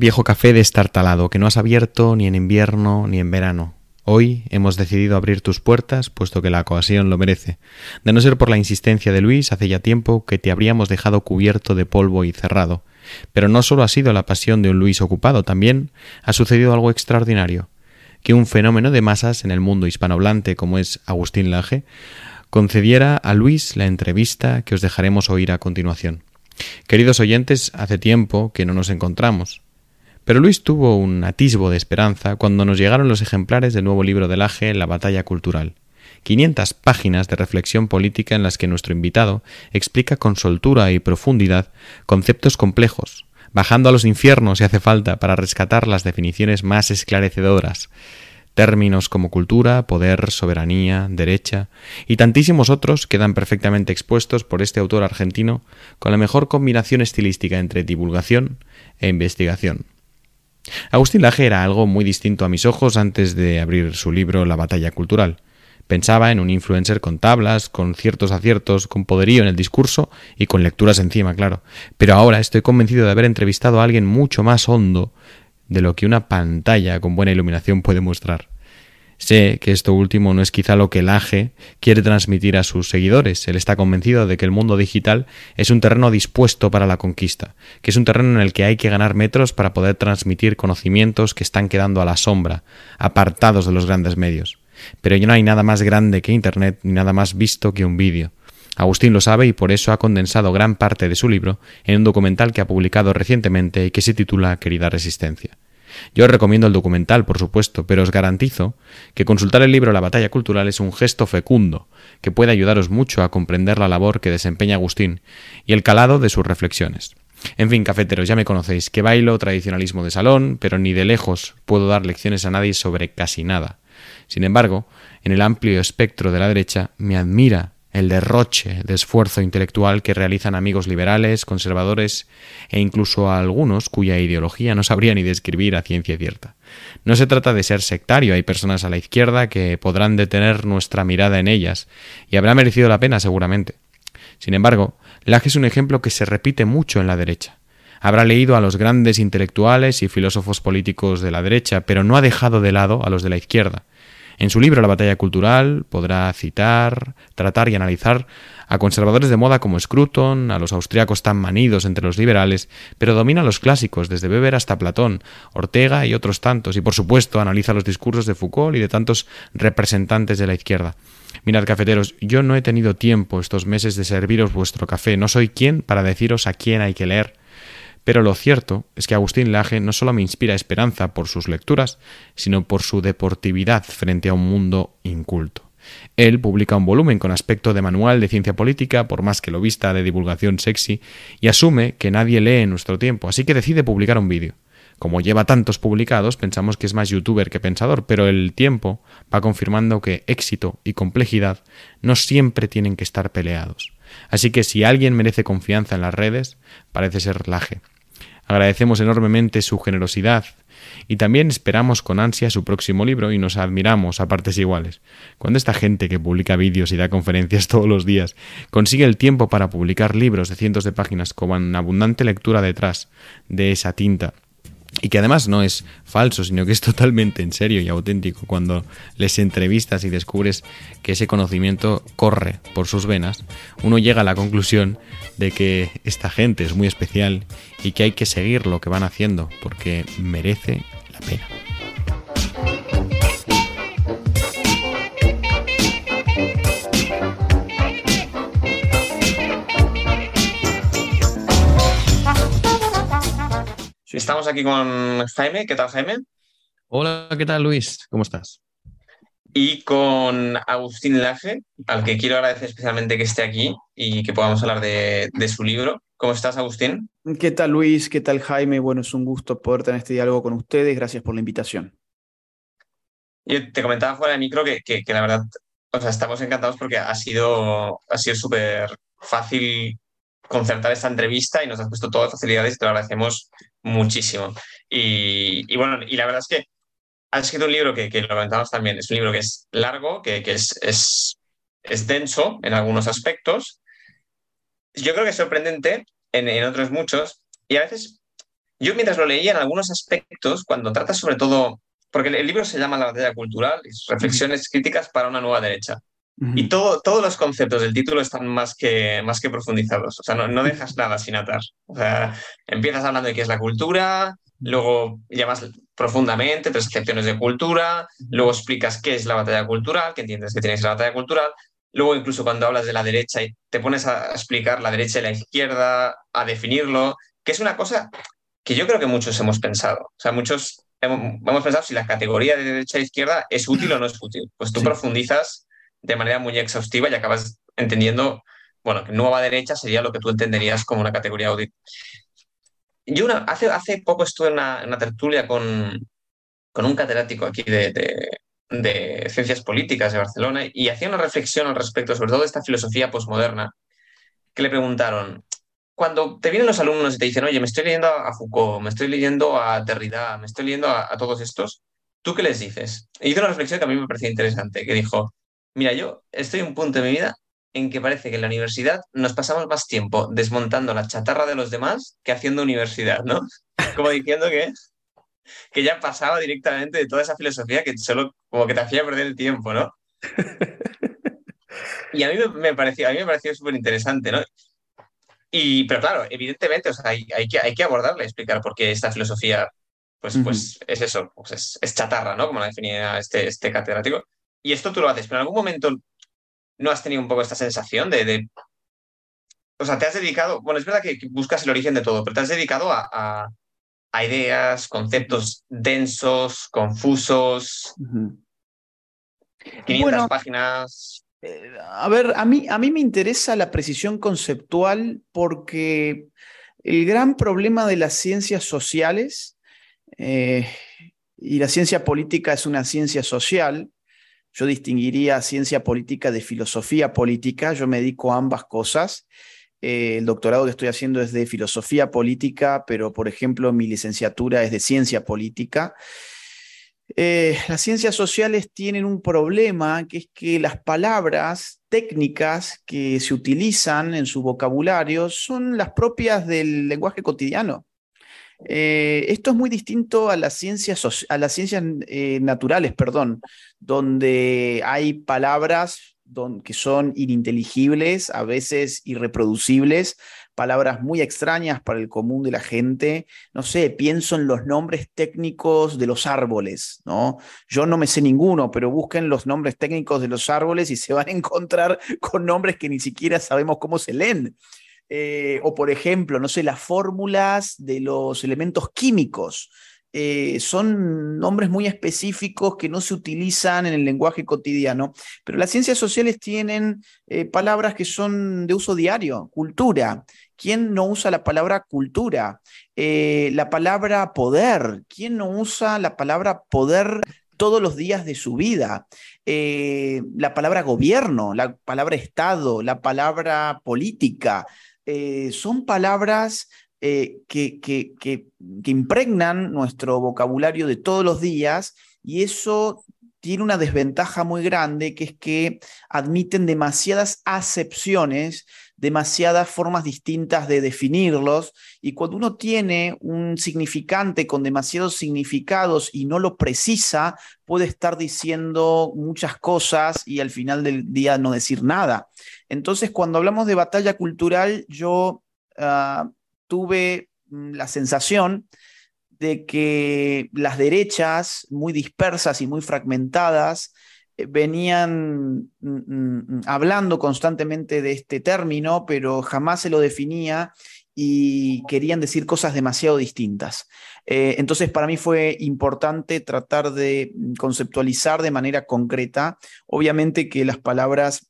Viejo café destartalado que no has abierto ni en invierno ni en verano. Hoy hemos decidido abrir tus puertas, puesto que la ocasión lo merece. De no ser por la insistencia de Luis, hace ya tiempo que te habríamos dejado cubierto de polvo y cerrado. Pero no solo ha sido la pasión de un Luis ocupado, también ha sucedido algo extraordinario, que un fenómeno de masas en el mundo hispanohablante como es Agustín Laje concediera a Luis la entrevista que os dejaremos oír a continuación. Queridos oyentes, hace tiempo que no nos encontramos. Pero Luis tuvo un atisbo de esperanza cuando nos llegaron los ejemplares del nuevo libro de Laje, La batalla cultural. 500 páginas de reflexión política en las que nuestro invitado explica con soltura y profundidad conceptos complejos, bajando a los infiernos si hace falta para rescatar las definiciones más esclarecedoras. Términos como cultura, poder, soberanía, derecha y tantísimos otros quedan perfectamente expuestos por este autor argentino con la mejor combinación estilística entre divulgación e investigación. Agustín Laje era algo muy distinto a mis ojos antes de abrir su libro La batalla cultural. Pensaba en un influencer con tablas, con ciertos aciertos, con poderío en el discurso y con lecturas encima, claro. Pero ahora estoy convencido de haber entrevistado a alguien mucho más hondo de lo que una pantalla con buena iluminación puede mostrar. Sé que esto último no es quizá lo que el AGE quiere transmitir a sus seguidores. Él está convencido de que el mundo digital es un terreno dispuesto para la conquista, que es un terreno en el que hay que ganar metros para poder transmitir conocimientos que están quedando a la sombra, apartados de los grandes medios. Pero ya no hay nada más grande que Internet ni nada más visto que un vídeo. Agustín lo sabe y por eso ha condensado gran parte de su libro en un documental que ha publicado recientemente y que se titula Querida Resistencia. Yo os recomiendo el documental, por supuesto, pero os garantizo que consultar el libro La batalla cultural es un gesto fecundo que puede ayudaros mucho a comprender la labor que desempeña Agustín y el calado de sus reflexiones. En fin, cafeteros, ya me conocéis, que bailo tradicionalismo de salón, pero ni de lejos puedo dar lecciones a nadie sobre casi nada. Sin embargo, en el amplio espectro de la derecha me admira el derroche de esfuerzo intelectual que realizan amigos liberales, conservadores e incluso a algunos cuya ideología no sabría ni describir a ciencia cierta. No se trata de ser sectario, hay personas a la izquierda que podrán detener nuestra mirada en ellas, y habrá merecido la pena seguramente. Sin embargo, Laje es un ejemplo que se repite mucho en la derecha. Habrá leído a los grandes intelectuales y filósofos políticos de la derecha, pero no ha dejado de lado a los de la izquierda, en su libro La batalla cultural podrá citar, tratar y analizar a conservadores de moda como Scruton, a los austriacos tan manidos entre los liberales, pero domina los clásicos, desde Weber hasta Platón, Ortega y otros tantos, y por supuesto analiza los discursos de Foucault y de tantos representantes de la izquierda. Mirad, cafeteros, yo no he tenido tiempo estos meses de serviros vuestro café, no soy quien para deciros a quién hay que leer, pero lo cierto es que Agustín Laje no solo me inspira esperanza por sus lecturas, sino por su deportividad frente a un mundo inculto. Él publica un volumen con aspecto de manual de ciencia política, por más que lo vista de divulgación sexy, y asume que nadie lee en nuestro tiempo, así que decide publicar un vídeo. Como lleva tantos publicados, pensamos que es más youtuber que pensador, pero el tiempo va confirmando que éxito y complejidad no siempre tienen que estar peleados. Así que si alguien merece confianza en las redes, parece ser Laje. Agradecemos enormemente su generosidad y también esperamos con ansia su próximo libro y nos admiramos a partes iguales. Cuando esta gente que publica vídeos y da conferencias todos los días consigue el tiempo para publicar libros de cientos de páginas con abundante lectura detrás de esa tinta y que además no es falso, sino que es totalmente en serio y auténtico cuando les entrevistas y descubres que ese conocimiento corre por sus venas, uno llega a la conclusión de que esta gente es muy especial y que hay que seguir lo que van haciendo porque merece la pena. Estamos aquí con Jaime. ¿Qué tal, Jaime? Hola, ¿qué tal, Luis? ¿Cómo estás? Y con Agustín Laje, al que quiero agradecer especialmente que esté aquí y que podamos hablar de, su libro. ¿Cómo estás, Agustín? ¿Qué tal, Luis? ¿Qué tal, Jaime? Bueno, es un gusto poder tener este diálogo con ustedes. Gracias por la invitación. Yo te comentaba fuera de micro que, que, la verdad, o sea, estamos encantados porque ha sido ha sido súper fácil concertar esta entrevista y nos has puesto todas las facilidades y te lo agradecemos muchísimo. Y, bueno, y la verdad es que ha escrito un libro que, que, lo comentamos también, es un libro que es largo, que, que es, es, es, denso en algunos aspectos. Yo creo que es sorprendente en, en, otros muchos, y a veces yo mientras lo leía en algunos aspectos, cuando trata sobre todo, porque el libro se llama La batalla cultural, reflexiones críticas para una nueva derecha. Y todo, todos los conceptos del título están más que, más que profundizados. O sea, no, no dejas nada sin atar. O sea, empiezas hablando de qué es la cultura, luego llamas profundamente tres acepciones de cultura, luego explicas qué es la batalla cultural, que entiendes que tienes la batalla cultural, luego incluso cuando hablas de la derecha y te pones a explicar la derecha y la izquierda, a definirlo, que es una cosa que yo creo que muchos hemos pensado. O sea, muchos hemos, pensado si la categoría de derecha e izquierda es útil o no es útil. Pues tú profundizas de manera muy exhaustiva y acabas entendiendo, bueno, que nueva derecha sería lo que tú entenderías como una categoría útil. Yo hace, hace poco estuve en una, tertulia con, con, un catedrático aquí de, de, ciencias políticas de Barcelona y hacía una reflexión al respecto, sobre todo de esta filosofía posmoderna, que le preguntaron, cuando te vienen los alumnos y te dicen, oye, me estoy leyendo a Foucault, me estoy leyendo a Derrida, me estoy leyendo a, todos estos, ¿tú qué les dices? Y hizo una reflexión que a mí me parecía interesante, que dijo, Mira, yo estoy en un punto de mi vida en que parece que en la universidad nos pasamos más tiempo desmontando la chatarra de los demás que haciendo universidad, ¿no? Como diciendo que, que ya pasaba directamente de toda esa filosofía que solo como que te hacía perder el tiempo, ¿no? Y a mí me, pareció, a mí me pareció súper interesante, ¿no? Y, pero claro, evidentemente, o sea, hay, hay, que, hay que abordarla y explicar por qué esta filosofía, pues, pues es eso, pues es, chatarra, ¿no? Como la definía este, este catedrático y esto tú lo haces, pero en algún momento no has tenido un poco esta sensación de, o sea, te has dedicado, bueno, es verdad que buscas el origen de todo, pero te has dedicado a, ideas, conceptos densos, confusos, 500 páginas. Eh, a ver, a mí, a mí me interesa la precisión conceptual porque el gran problema de las ciencias sociales, eh, y la ciencia política es una ciencia social, yo distinguiría ciencia política de filosofía política, yo me dedico a ambas cosas. Eh, el doctorado que estoy haciendo es de filosofía política, pero por ejemplo mi licenciatura es de ciencia política. Eh, las ciencias sociales tienen un problema, que es que las palabras técnicas que se utilizan en su vocabulario son las propias del lenguaje cotidiano. Eh, esto es muy distinto a las ciencias, a las ciencias eh, naturales, perdón, donde hay palabras que son ininteligibles, a veces irreproducibles, palabras muy extrañas para el común de la gente. No sé, pienso en los nombres técnicos de los árboles, ¿no? Yo no me sé ninguno, pero busquen los nombres técnicos de los árboles y se van a encontrar con nombres que ni siquiera sabemos cómo se leen. Eh, o por ejemplo, no sé, las fórmulas de los elementos químicos. Eh, son nombres muy específicos que no se utilizan en el lenguaje cotidiano, pero las ciencias sociales tienen eh, palabras que son de uso diario, cultura. ¿Quién no usa la palabra cultura? la palabra poder. ¿Quién no usa la palabra poder todos los días de su vida? la palabra gobierno, la palabra Estado, la palabra política. Eh, son palabras eh, que, que, que, impregnan nuestro vocabulario de todos los días y eso tiene una desventaja muy grande, que es que admiten demasiadas acepciones, demasiadas formas distintas de definirlos, y cuando uno tiene un significante con demasiados significados y no lo precisa, puede estar diciendo muchas cosas y al final del día no decir nada. Entonces, cuando hablamos de batalla cultural, yo ah, tuve mm, la sensación de que las derechas muy dispersas y muy fragmentadas eh, venían mm, mm, hablando constantemente de este término, pero jamás se lo definía y querían decir cosas demasiado distintas. Eh, entonces, para mí fue importante tratar de conceptualizar de manera concreta, obviamente que las palabras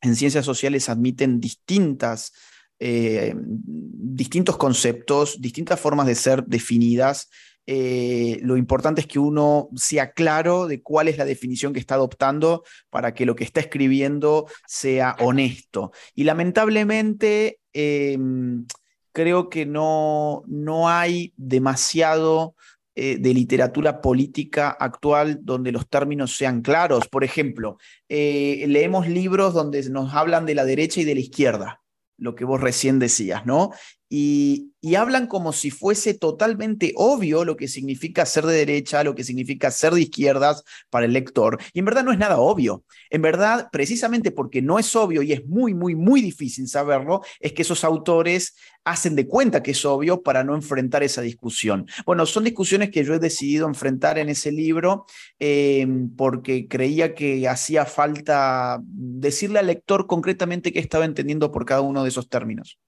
en ciencias sociales admiten distintas, eh, distintos conceptos, distintas formas de ser definidas. Eh, lo importante es que uno sea claro de cuál es la definición que está adoptando para que lo que está escribiendo sea honesto. Y lamentablemente em, creo que no, no hay demasiado eh, de literatura política actual donde los términos sean claros. Por ejemplo, eh, leemos libros donde nos hablan de la derecha y de la izquierda, lo que vos recién decías, ¿no? Y, hablan como si fuese totalmente obvio lo que significa ser de derecha, lo que significa ser de izquierdas para el lector. Y en verdad no es nada obvio. En verdad, precisamente porque no es obvio y es muy, muy, muy difícil saberlo, es que esos autores hacen de cuenta que es obvio para no enfrentar esa discusión. Bueno, son discusiones que yo he decidido enfrentar en ese libro eh, porque creía que hacía falta decirle al lector concretamente qué estaba entendiendo por cada uno de esos términos.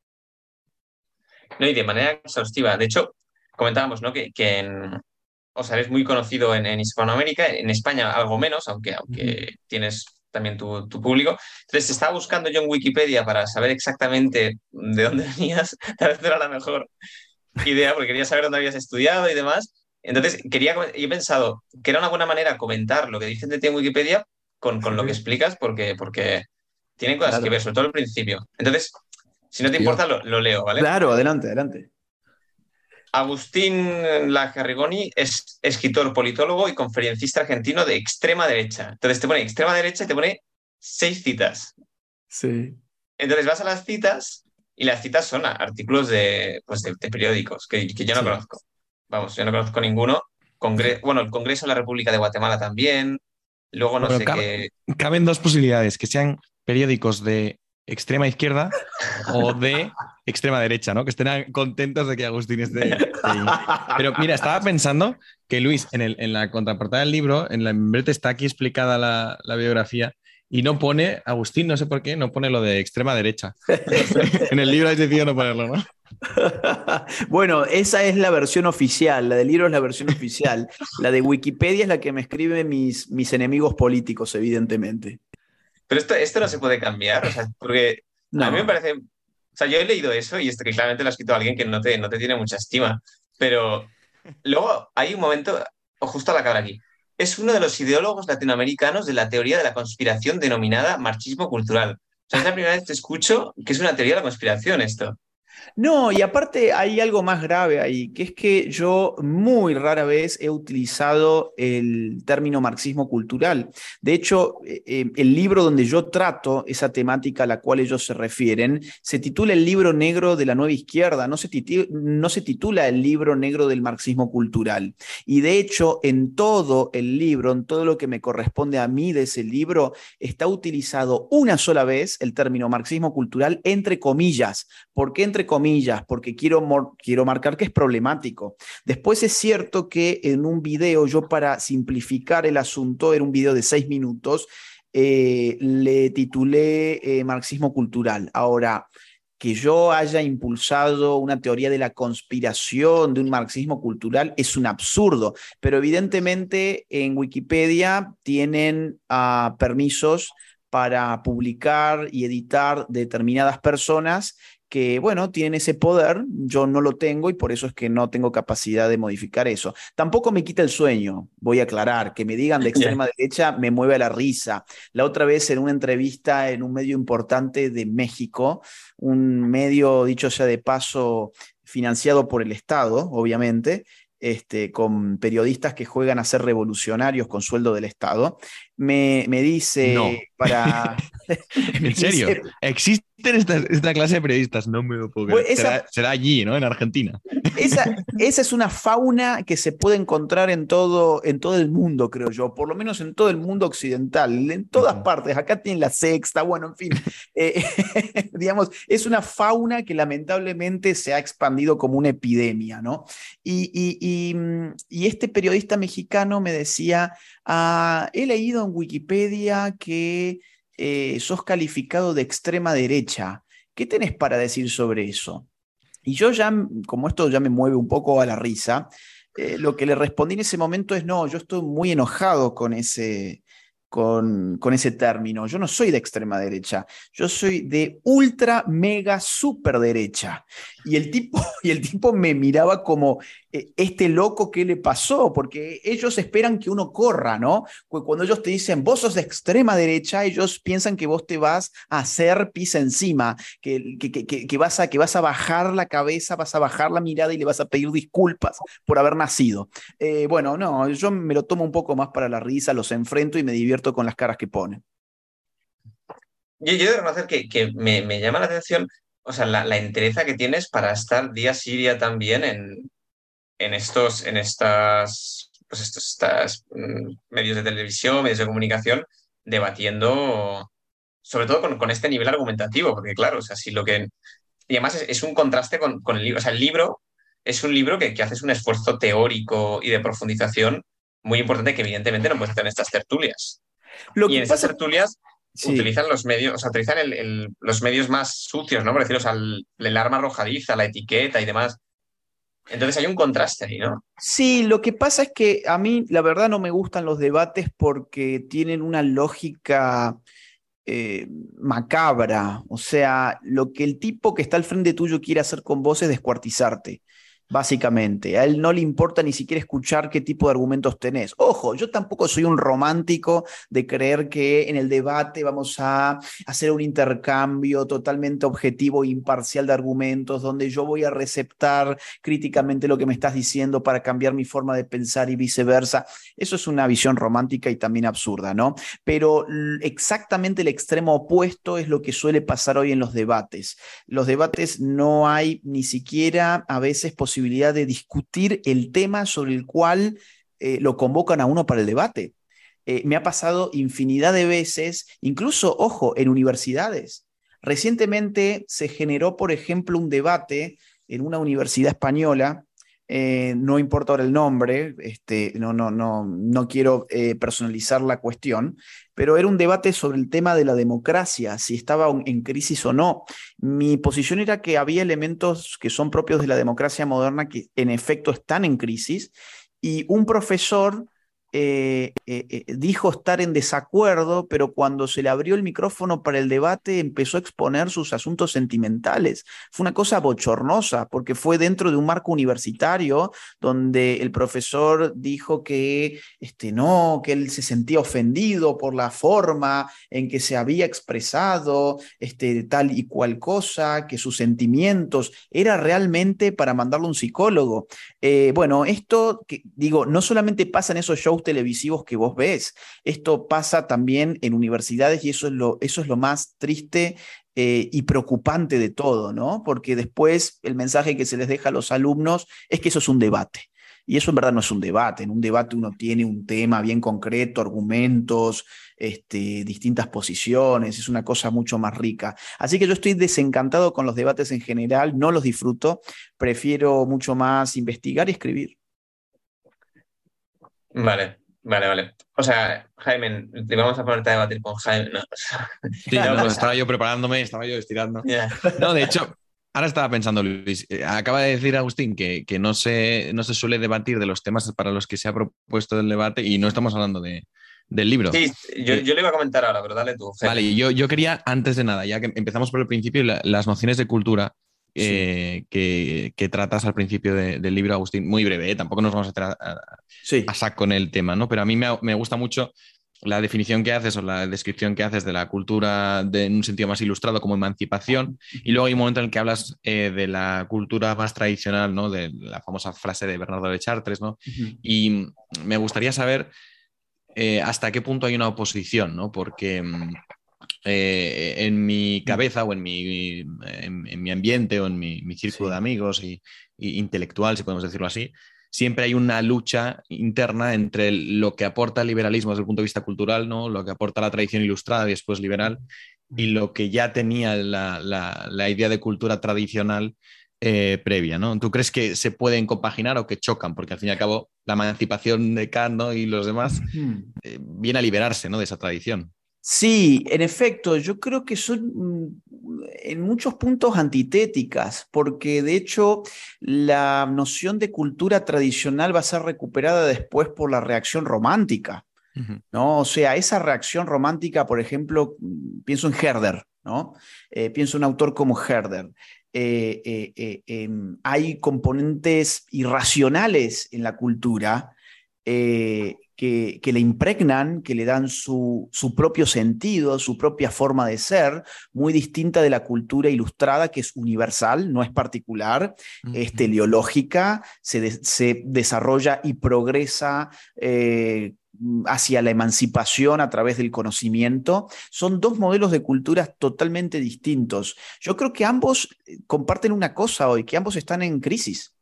No, y de manera exhaustiva. De hecho, comentábamos ¿no? que, que en, o sea, eres muy conocido en, Hispanoamérica, en España algo menos, aunque, aunque tienes también tu, público. Entonces, estaba buscando yo en Wikipedia para saber exactamente de dónde venías. Tal vez era la mejor idea, porque quería saber dónde habías estudiado y demás. Entonces, quería, y he pensado que era una buena manera comentar lo que dicen de ti en Wikipedia con, con lo que explicas, porque, porque tienen cosas que ver, sobre todo al principio. Entonces, si no te importa, lo, leo, ¿vale? Claro, adelante, adelante. Agustín Lajarrigoni es escritor, politólogo y conferencista argentino de extrema derecha. Entonces te pone extrema derecha y te pone seis citas. Sí. Entonces vas a las citas y las citas son artículos de, pues de, periódicos que, yo no conozco. Vamos, yo no conozco ninguno. bueno, el Congreso de la República de Guatemala también. Luego no sé qué. Caben dos posibilidades: que sean periódicos de extrema izquierda o de extrema derecha, ¿no? Que estén contentos de que Agustín esté ahí. Pero mira, estaba pensando que Luis, en, la contraportada del libro, en la membrete está aquí explicada la, la, biografía y no pone, Agustín, no sé por qué, no pone lo de extrema derecha. en el libro has decidido no ponerlo, ¿no? bueno, esa es la versión oficial, la del libro es la versión oficial. La de Wikipedia es la que me escriben mis, mis enemigos políticos, evidentemente. Pero esto, esto no se puede cambiar, o sea, porque a mí me parece, o sea, yo he leído eso y esto que claramente lo ha escrito alguien que no te, no te tiene mucha estima, pero luego hay un momento, o justo a la cara aquí, es uno de los ideólogos latinoamericanos de la teoría de la conspiración denominada marxismo cultural. O sea, es la primera vez que escucho que es una teoría de la conspiración esto. No, y aparte hay algo más grave ahí, que es que yo muy rara vez he utilizado el término marxismo cultural. De hecho, eh, eh, el libro donde yo trato esa temática a la cual ellos se refieren se titula El libro negro de la nueva izquierda, no se, titula el libro negro del marxismo cultural. Y de hecho, en todo el libro, en todo lo que me corresponde a mí de ese libro, está utilizado una sola vez el término marxismo cultural entre comillas. ¿Por qué entre comillas, porque quiero, quiero marcar que es problemático. Después es cierto que en un video, yo para simplificar el asunto, era un video de seis minutos, eh, le titulé eh, Marxismo Cultural. Ahora, que yo haya impulsado una teoría de la conspiración de un marxismo cultural es un absurdo, pero evidentemente en Wikipedia tienen ah, permisos para publicar y editar determinadas personas que, bueno, tienen ese poder, yo no lo tengo y por eso es que no tengo capacidad de modificar eso. Tampoco me quita el sueño, voy a aclarar, que me digan de extrema derecha me mueve a la risa. La otra vez en una entrevista en un medio importante de México, un medio, dicho sea de paso, financiado por el Estado, obviamente, este, con periodistas que juegan a ser revolucionarios con sueldo del Estado, me, me dice para... ¿En serio? ¿Existe esta, clase de periodistas, no me lo puedo creer. Pues será, allí, ¿no? En Argentina. Esa, esa, es una fauna que se puede encontrar en todo, en todo el mundo, creo yo, por lo menos en todo el mundo occidental, en todas partes. Acá tienen la sexta, bueno, en fin. Eh, digamos, es una fauna que lamentablemente se ha expandido como una epidemia, ¿no? Y, y, y, este periodista mexicano me decía, ah, he leído en Wikipedia que eh, sos calificado de extrema derecha. ¿Qué tenés para decir sobre eso? Y yo ya, como esto ya me mueve un poco a la risa, eh, lo que le respondí en ese momento es, no, yo estoy muy enojado con ese, con, con, ese término. Yo no soy de extrema derecha, yo soy de ultra, mega, super derecha. Y el tipo, y el tipo me miraba como, eh, este loco, ¿qué le pasó? Porque ellos esperan que uno corra, ¿no? Cuando ellos te dicen, vos sos de extrema derecha, ellos piensan que vos te vas a hacer pisa encima, que, que, vas a, que vas a bajar la cabeza, vas a bajar la mirada y le vas a pedir disculpas por haber nacido. Eh, bueno, no, yo me lo tomo un poco más para la risa, los enfrento y me divierto con las caras que ponen. Yo, yo debo reconocer que, me, me llama la atención o sea, la, entereza que tienes para estar día sí día también en, en estos, en estas, pues estos mm, medios de televisión, medios de comunicación, debatiendo, sobre todo con, este nivel argumentativo, porque claro, o sea, si lo que... Y además es, un contraste con, el libro, o sea, el libro es un libro que, que haces un esfuerzo teórico y de profundización muy importante que evidentemente no puedes hacer en estas tertulias. y en estas tertulias utilizan los medios, o sea, utilizan los medios más sucios, ¿no? Por decirlo, o sea, el, arma arrojadiza, la etiqueta y demás. Entonces hay un contraste ahí, ¿no? Sí, lo que pasa es que a mí la verdad no me gustan los debates porque tienen una lógica eh, macabra. O sea, lo que el tipo que está al frente tuyo quiere hacer con vos es descuartizarte básicamente. A él no le importa ni siquiera escuchar qué tipo de argumentos tenés. Ojo, yo tampoco soy un romántico de creer que en el debate vamos a hacer un intercambio totalmente objetivo e imparcial de argumentos, donde yo voy a receptar críticamente lo que me estás diciendo para cambiar mi forma de pensar y viceversa. Eso es una visión romántica y también absurda, ¿no? Pero exactamente el extremo opuesto es lo que suele pasar hoy en los debates. Los debates no hay ni siquiera a veces posibilidad de discutir el tema sobre el cual eh, lo convocan a uno para el debate. Eh, me ha pasado infinidad de veces, incluso, ojo, en universidades. Recientemente se generó, por ejemplo, un debate en una universidad española eh, no importa ahora el nombre, este, no, no, no, no quiero personalizar la cuestión, pero era un debate sobre el tema de la democracia, si estaba en crisis o no. Mi posición era que había elementos que son propios de la democracia moderna que en efecto están en crisis y un profesor eh, eh, eh, dijo estar en desacuerdo, pero cuando se le abrió el micrófono para el debate empezó a exponer sus asuntos sentimentales. Fue una cosa bochornosa, porque fue dentro de un marco universitario donde el profesor dijo que este, no, que él se sentía ofendido por la forma en que se había expresado este, tal y cual cosa, que sus sentimientos era realmente para mandarlo a un psicólogo. bueno, esto, que, digo, no solamente pasa en esos shows televisivos que vos ves. Esto pasa también en universidades y eso es lo, eso es lo más triste eh, y preocupante de todo, ¿no? Porque después el mensaje que se les deja a los alumnos es que eso es un debate. Y eso en verdad no es un debate. En un debate uno tiene un tema bien concreto, argumentos, este, distintas posiciones, es una cosa mucho más rica. Así que yo estoy desencantado con los debates en general, no los disfruto, prefiero mucho más investigar y escribir. Vale, vale, vale. O sea, Jaime, te vamos a ponerte a debatir con Jaime. No, sí, pues estaba yo preparándome, estaba yo estirando. No, de hecho, ahora estaba pensando, Luis, eh, acaba de decir Agustín que, que no, se, no se suele debatir de los temas para los que se ha propuesto el debate y no estamos hablando de, del libro. Sí, yo, yo, le iba a comentar ahora, pero dale tú. Vale, yo, yo quería, antes de nada, ya que empezamos por el principio, las nociones de cultura eh, que, tratas al principio del libro, Agustín, muy breve, ¿eh? tampoco nos vamos a, tratar a, saco con el tema, ¿no? Pero a mí me, gusta mucho la definición que haces o la descripción que haces de la cultura en un sentido más ilustrado como emancipación y luego hay un momento en el que hablas eh, de la cultura más tradicional, ¿no? De la famosa frase de Bernardo de Chartres, ¿no? Y me gustaría saber hasta qué punto hay una oposición, ¿no? Porque mm, eh, en mi mm. cabeza o en mi, en, mi ambiente o en mi, círculo de amigos y, intelectual, si podemos decirlo así, siempre hay una lucha interna entre lo que aporta el liberalismo desde el punto de vista cultural, ¿no? lo que aporta la tradición ilustrada y después liberal, y lo que ya tenía la, la, idea de cultura tradicional eh, previa. ¿no? ¿Tú crees que se pueden compaginar o que chocan? Porque al fin y al cabo la emancipación de Kant y los demás eh, viene a liberarse ¿no? de esa tradición. Sí, en efecto, yo creo que son mm, en muchos puntos antitéticas, porque de hecho la noción de cultura tradicional va a ser recuperada después por la reacción romántica. ¿no? O sea, esa reacción romántica, por ejemplo, mm, pienso en Herder, ¿no? Eh, pienso en un autor como Herder. Eh, eh, em, hay componentes irracionales en la cultura que, le impregnan, que le dan su, su, propio sentido, su propia forma de ser, muy distinta de la cultura ilustrada, que es universal, no es particular, es teleológica, se, se desarrolla y progresa. Eh, hacia la emancipación a través del conocimiento, son dos modelos de culturas totalmente distintos. Yo creo que ambos eh, comparten una cosa hoy, que ambos están en crisis.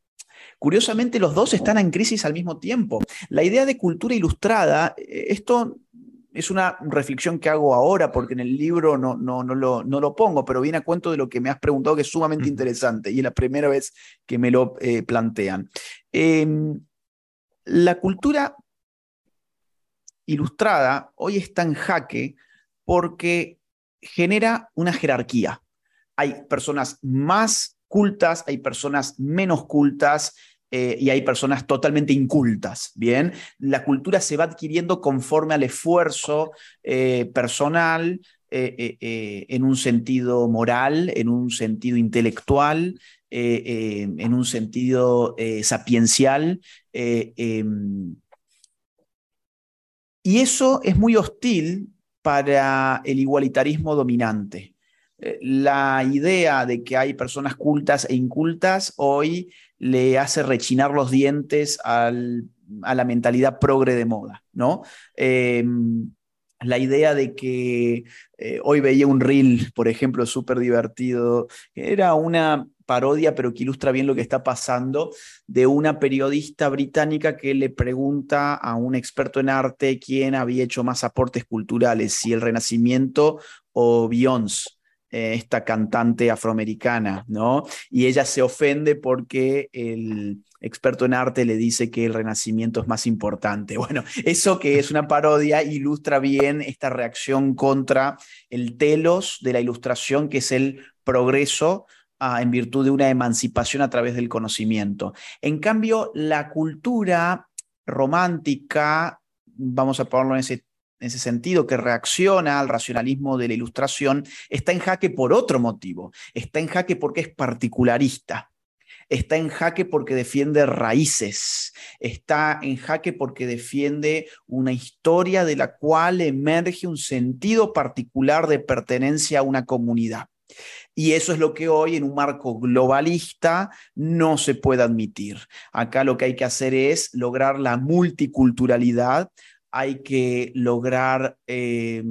Curiosamente, los dos están en crisis al mismo tiempo. La idea de cultura ilustrada, eh, esto es una reflexión que hago ahora porque en el libro no, no, no, lo, no lo pongo, pero viene a cuento de lo que me has preguntado que es sumamente interesante y es la primera vez que me lo eh, plantean. Em, la cultura ilustrada hoy está en jaque porque genera una jerarquía. Hay personas más cultas, hay personas menos cultas, eh, y hay personas totalmente incultas, ¿bien? La cultura se va adquiriendo conforme al esfuerzo eh, personal, eh, en un sentido moral, en un sentido intelectual, en un sentido sapiencial. Em, y eso es muy hostil para el igualitarismo dominante. La idea de que hay personas cultas e incultas hoy le hace rechinar los dientes a la mentalidad progre de moda, ¿no? Em, la idea de que eh, hoy veía un reel, por ejemplo, súper divertido, era una parodia, pero que ilustra bien lo que está pasando, de una periodista británica que le pregunta a un experto en arte quién había hecho más aportes culturales, si el Renacimiento o Beyoncé. Eh, esta cantante afroamericana, ¿no? Y ella se ofende porque el experto en arte le dice que el renacimiento es más importante. Bueno, eso que es una parodia ilustra bien esta reacción contra el telos de la ilustración, que es el progreso ah, en virtud de una emancipación a través del conocimiento. En cambio, la cultura romántica, vamos a ponerlo en ese en ese sentido, que reacciona al racionalismo de la ilustración, está en jaque por otro motivo. Está en jaque porque es particularista. Está en jaque porque defiende raíces. Está en jaque porque defiende una historia de la cual emerge un sentido particular de pertenencia a una comunidad. Y eso es lo que hoy en un marco globalista no se puede admitir. Acá lo que hay que hacer es lograr la multiculturalidad hay que lograr eh,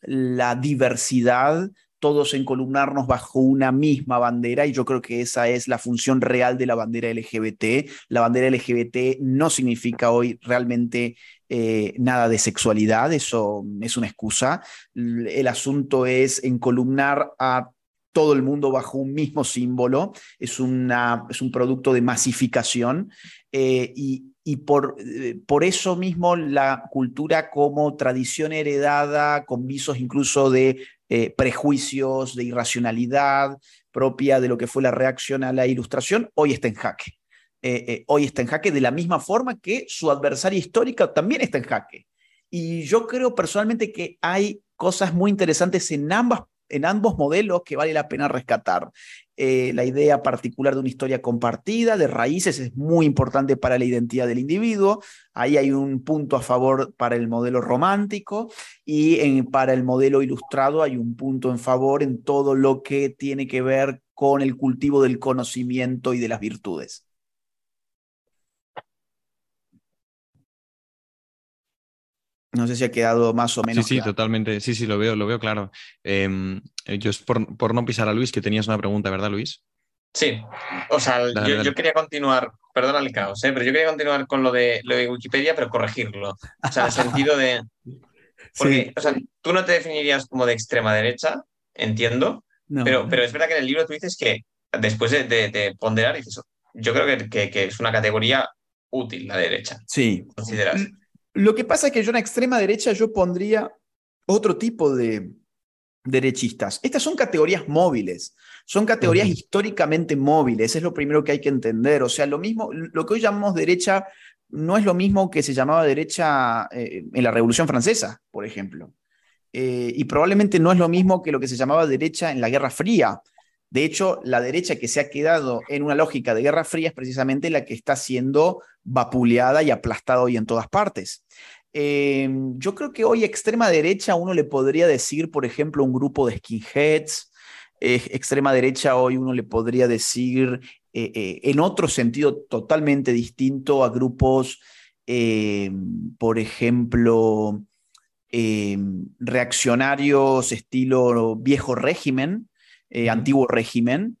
la diversidad, todos encolumnarnos bajo una misma bandera y yo creo que esa es la función real de la bandera LGBT. La bandera LGBT no significa hoy realmente eh, nada de sexualidad, eso es una excusa. El asunto es encolumnar a todo el mundo bajo un mismo símbolo, es, una, es un producto de masificación eh, y, y por, eh, por eso mismo la cultura como tradición heredada, con visos incluso de eh, prejuicios, de irracionalidad propia de lo que fue la reacción a la ilustración, hoy está en jaque. Eh, hoy está en jaque de la misma forma que su adversaria histórica también está en jaque. Y yo creo personalmente que hay cosas muy interesantes en ambas en ambos modelos que vale la pena rescatar. Eh, la idea particular de una historia compartida, de raíces, es muy importante para la identidad del individuo. Ahí hay un punto a favor para el modelo romántico y para el modelo ilustrado hay un punto en favor en todo lo que tiene que ver con el cultivo del conocimiento y de las virtudes. No sé si ha quedado más o menos. Sí, sí, totalmente. Sí, sí, lo veo, lo veo claro. Eh, yo es por, no pisar a Luis, que tenías una pregunta, ¿verdad, Luis? Sí, o sea, yo, quería continuar, perdona el caos, ¿eh? pero yo quería continuar con lo de, lo de Wikipedia, pero corregirlo. O sea, en el sentido de. Porque, o sea, tú no te definirías como de extrema derecha, entiendo, pero, pero es verdad que en el libro tú dices que después de, ponderar, dices, yo creo que, que, es una categoría útil la derecha. Sí. Consideras. Lo que pasa es que yo en la extrema derecha yo pondría otro tipo de derechistas. Estas son categorías móviles, son categorías históricamente móviles, es lo primero que hay que entender. O sea, lo mismo, lo que hoy llamamos derecha no es lo mismo que se llamaba derecha eh, en la Revolución Francesa, por ejemplo. Eh, y probablemente no es lo mismo que lo que se llamaba derecha en la Guerra Fría. De hecho, la derecha que se ha quedado en una lógica de Guerra Fría es precisamente la que está siendo vapuleada y aplastada hoy en todas partes. Eh, yo creo que hoy extrema derecha uno le podría decir, por ejemplo, un grupo de skinheads. Eh, extrema derecha hoy uno le podría decir eh, en otro sentido totalmente distinto a grupos por ejemplo, reaccionarios estilo viejo régimen, antiguo régimen,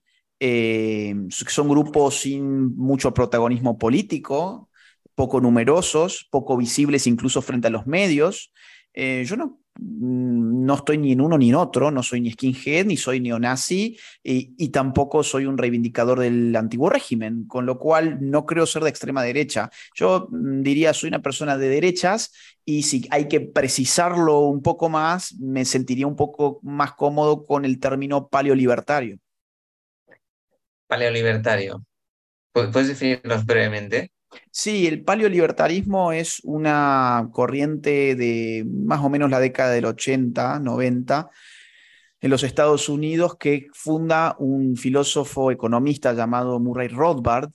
son grupos sin mucho protagonismo político, poco numerosos, poco visibles incluso frente a los medios. yo no no estoy ni en uno ni en otro, no soy ni skinhead, ni soy neonazi, y, y, tampoco soy un reivindicador del antiguo régimen, con lo cual no creo ser de extrema derecha. Yo mm, diría, soy una persona de derechas y si hay que precisarlo un poco más, me sentiría un poco más cómodo con el término paleolibertario. Paleolibertario. ¿Puedes definirlo brevemente? Sí, el paleolibertarismo es una corriente de más o menos la década del 80, 90, en los Estados Unidos que funda un filósofo economista llamado Murray Rothbard,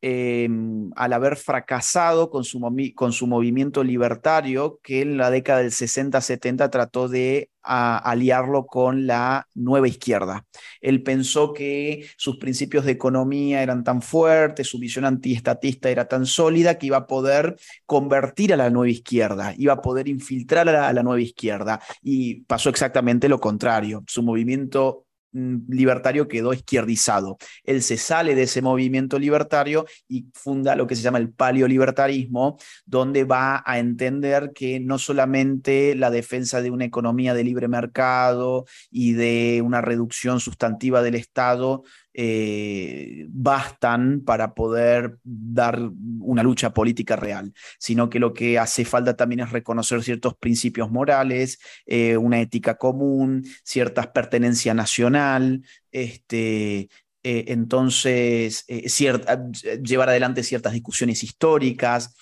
Em, al haber fracasado con su, con su, movimiento libertario, que en la década del 60-70 trató de aliarlo con la nueva izquierda. Él pensó que sus principios de economía eran tan fuertes, su visión antiestatista era tan sólida que iba a poder convertir a la nueva izquierda, iba a poder infiltrar a la nueva izquierda. Y pasó exactamente lo contrario. Su movimiento libertario quedó izquierdizado. Él se sale de ese movimiento libertario y funda lo que se llama el paleolibertarismo, donde va a entender que no solamente la defensa de una economía de libre mercado y de una reducción sustantiva del Estado eh, bastan para poder dar una lucha política real, sino que lo que hace falta también es reconocer ciertos principios morales, eh, una ética común, ciertas pertenencia nacional, este, eh, entonces llevar adelante ciertas discusiones históricas,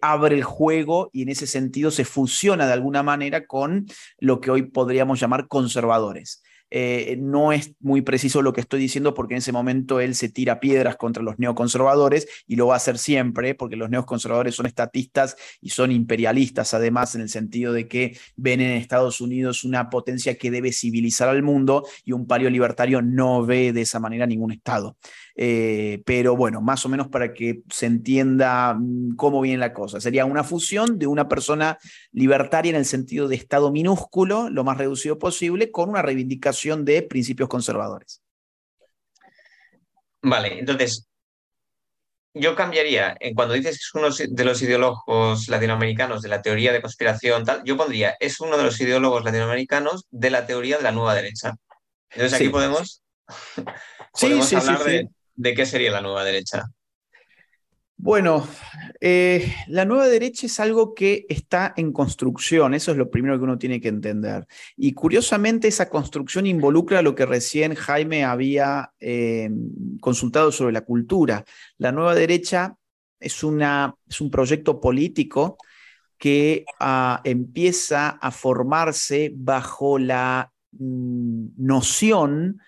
abre el juego y en ese sentido se fusiona de alguna manera con lo que hoy podríamos llamar conservadores. Eh, no es muy preciso lo que estoy diciendo porque en ese momento él se tira piedras contra los neoconservadores y lo va a hacer siempre porque los neoconservadores son estatistas y son imperialistas además en el sentido de que ven en Estados Unidos una potencia que debe civilizar al mundo y un palio libertario no ve de esa manera ningún Estado. Eh, pero bueno, más o menos para que se entienda mm, cómo viene la cosa. Sería una fusión de una persona libertaria en el sentido de Estado minúsculo, lo más reducido posible, con una reivindicación de principios conservadores. Vale, entonces, yo cambiaría, cuando dices que es uno de los ideólogos latinoamericanos de la teoría de conspiración, tal, yo pondría, es uno de los ideólogos latinoamericanos de la teoría de la nueva derecha. Entonces aquí podemos, sí, sí, hablar de, ¿de qué sería la nueva derecha? Bueno, eh, la nueva derecha es algo que está en construcción, eso es lo primero que uno tiene que entender. Y curiosamente esa construcción involucra lo que recién Jaime había eh, consultado sobre la cultura. La nueva derecha es, una, es un proyecto político que ah, empieza a formarse bajo la mm, noción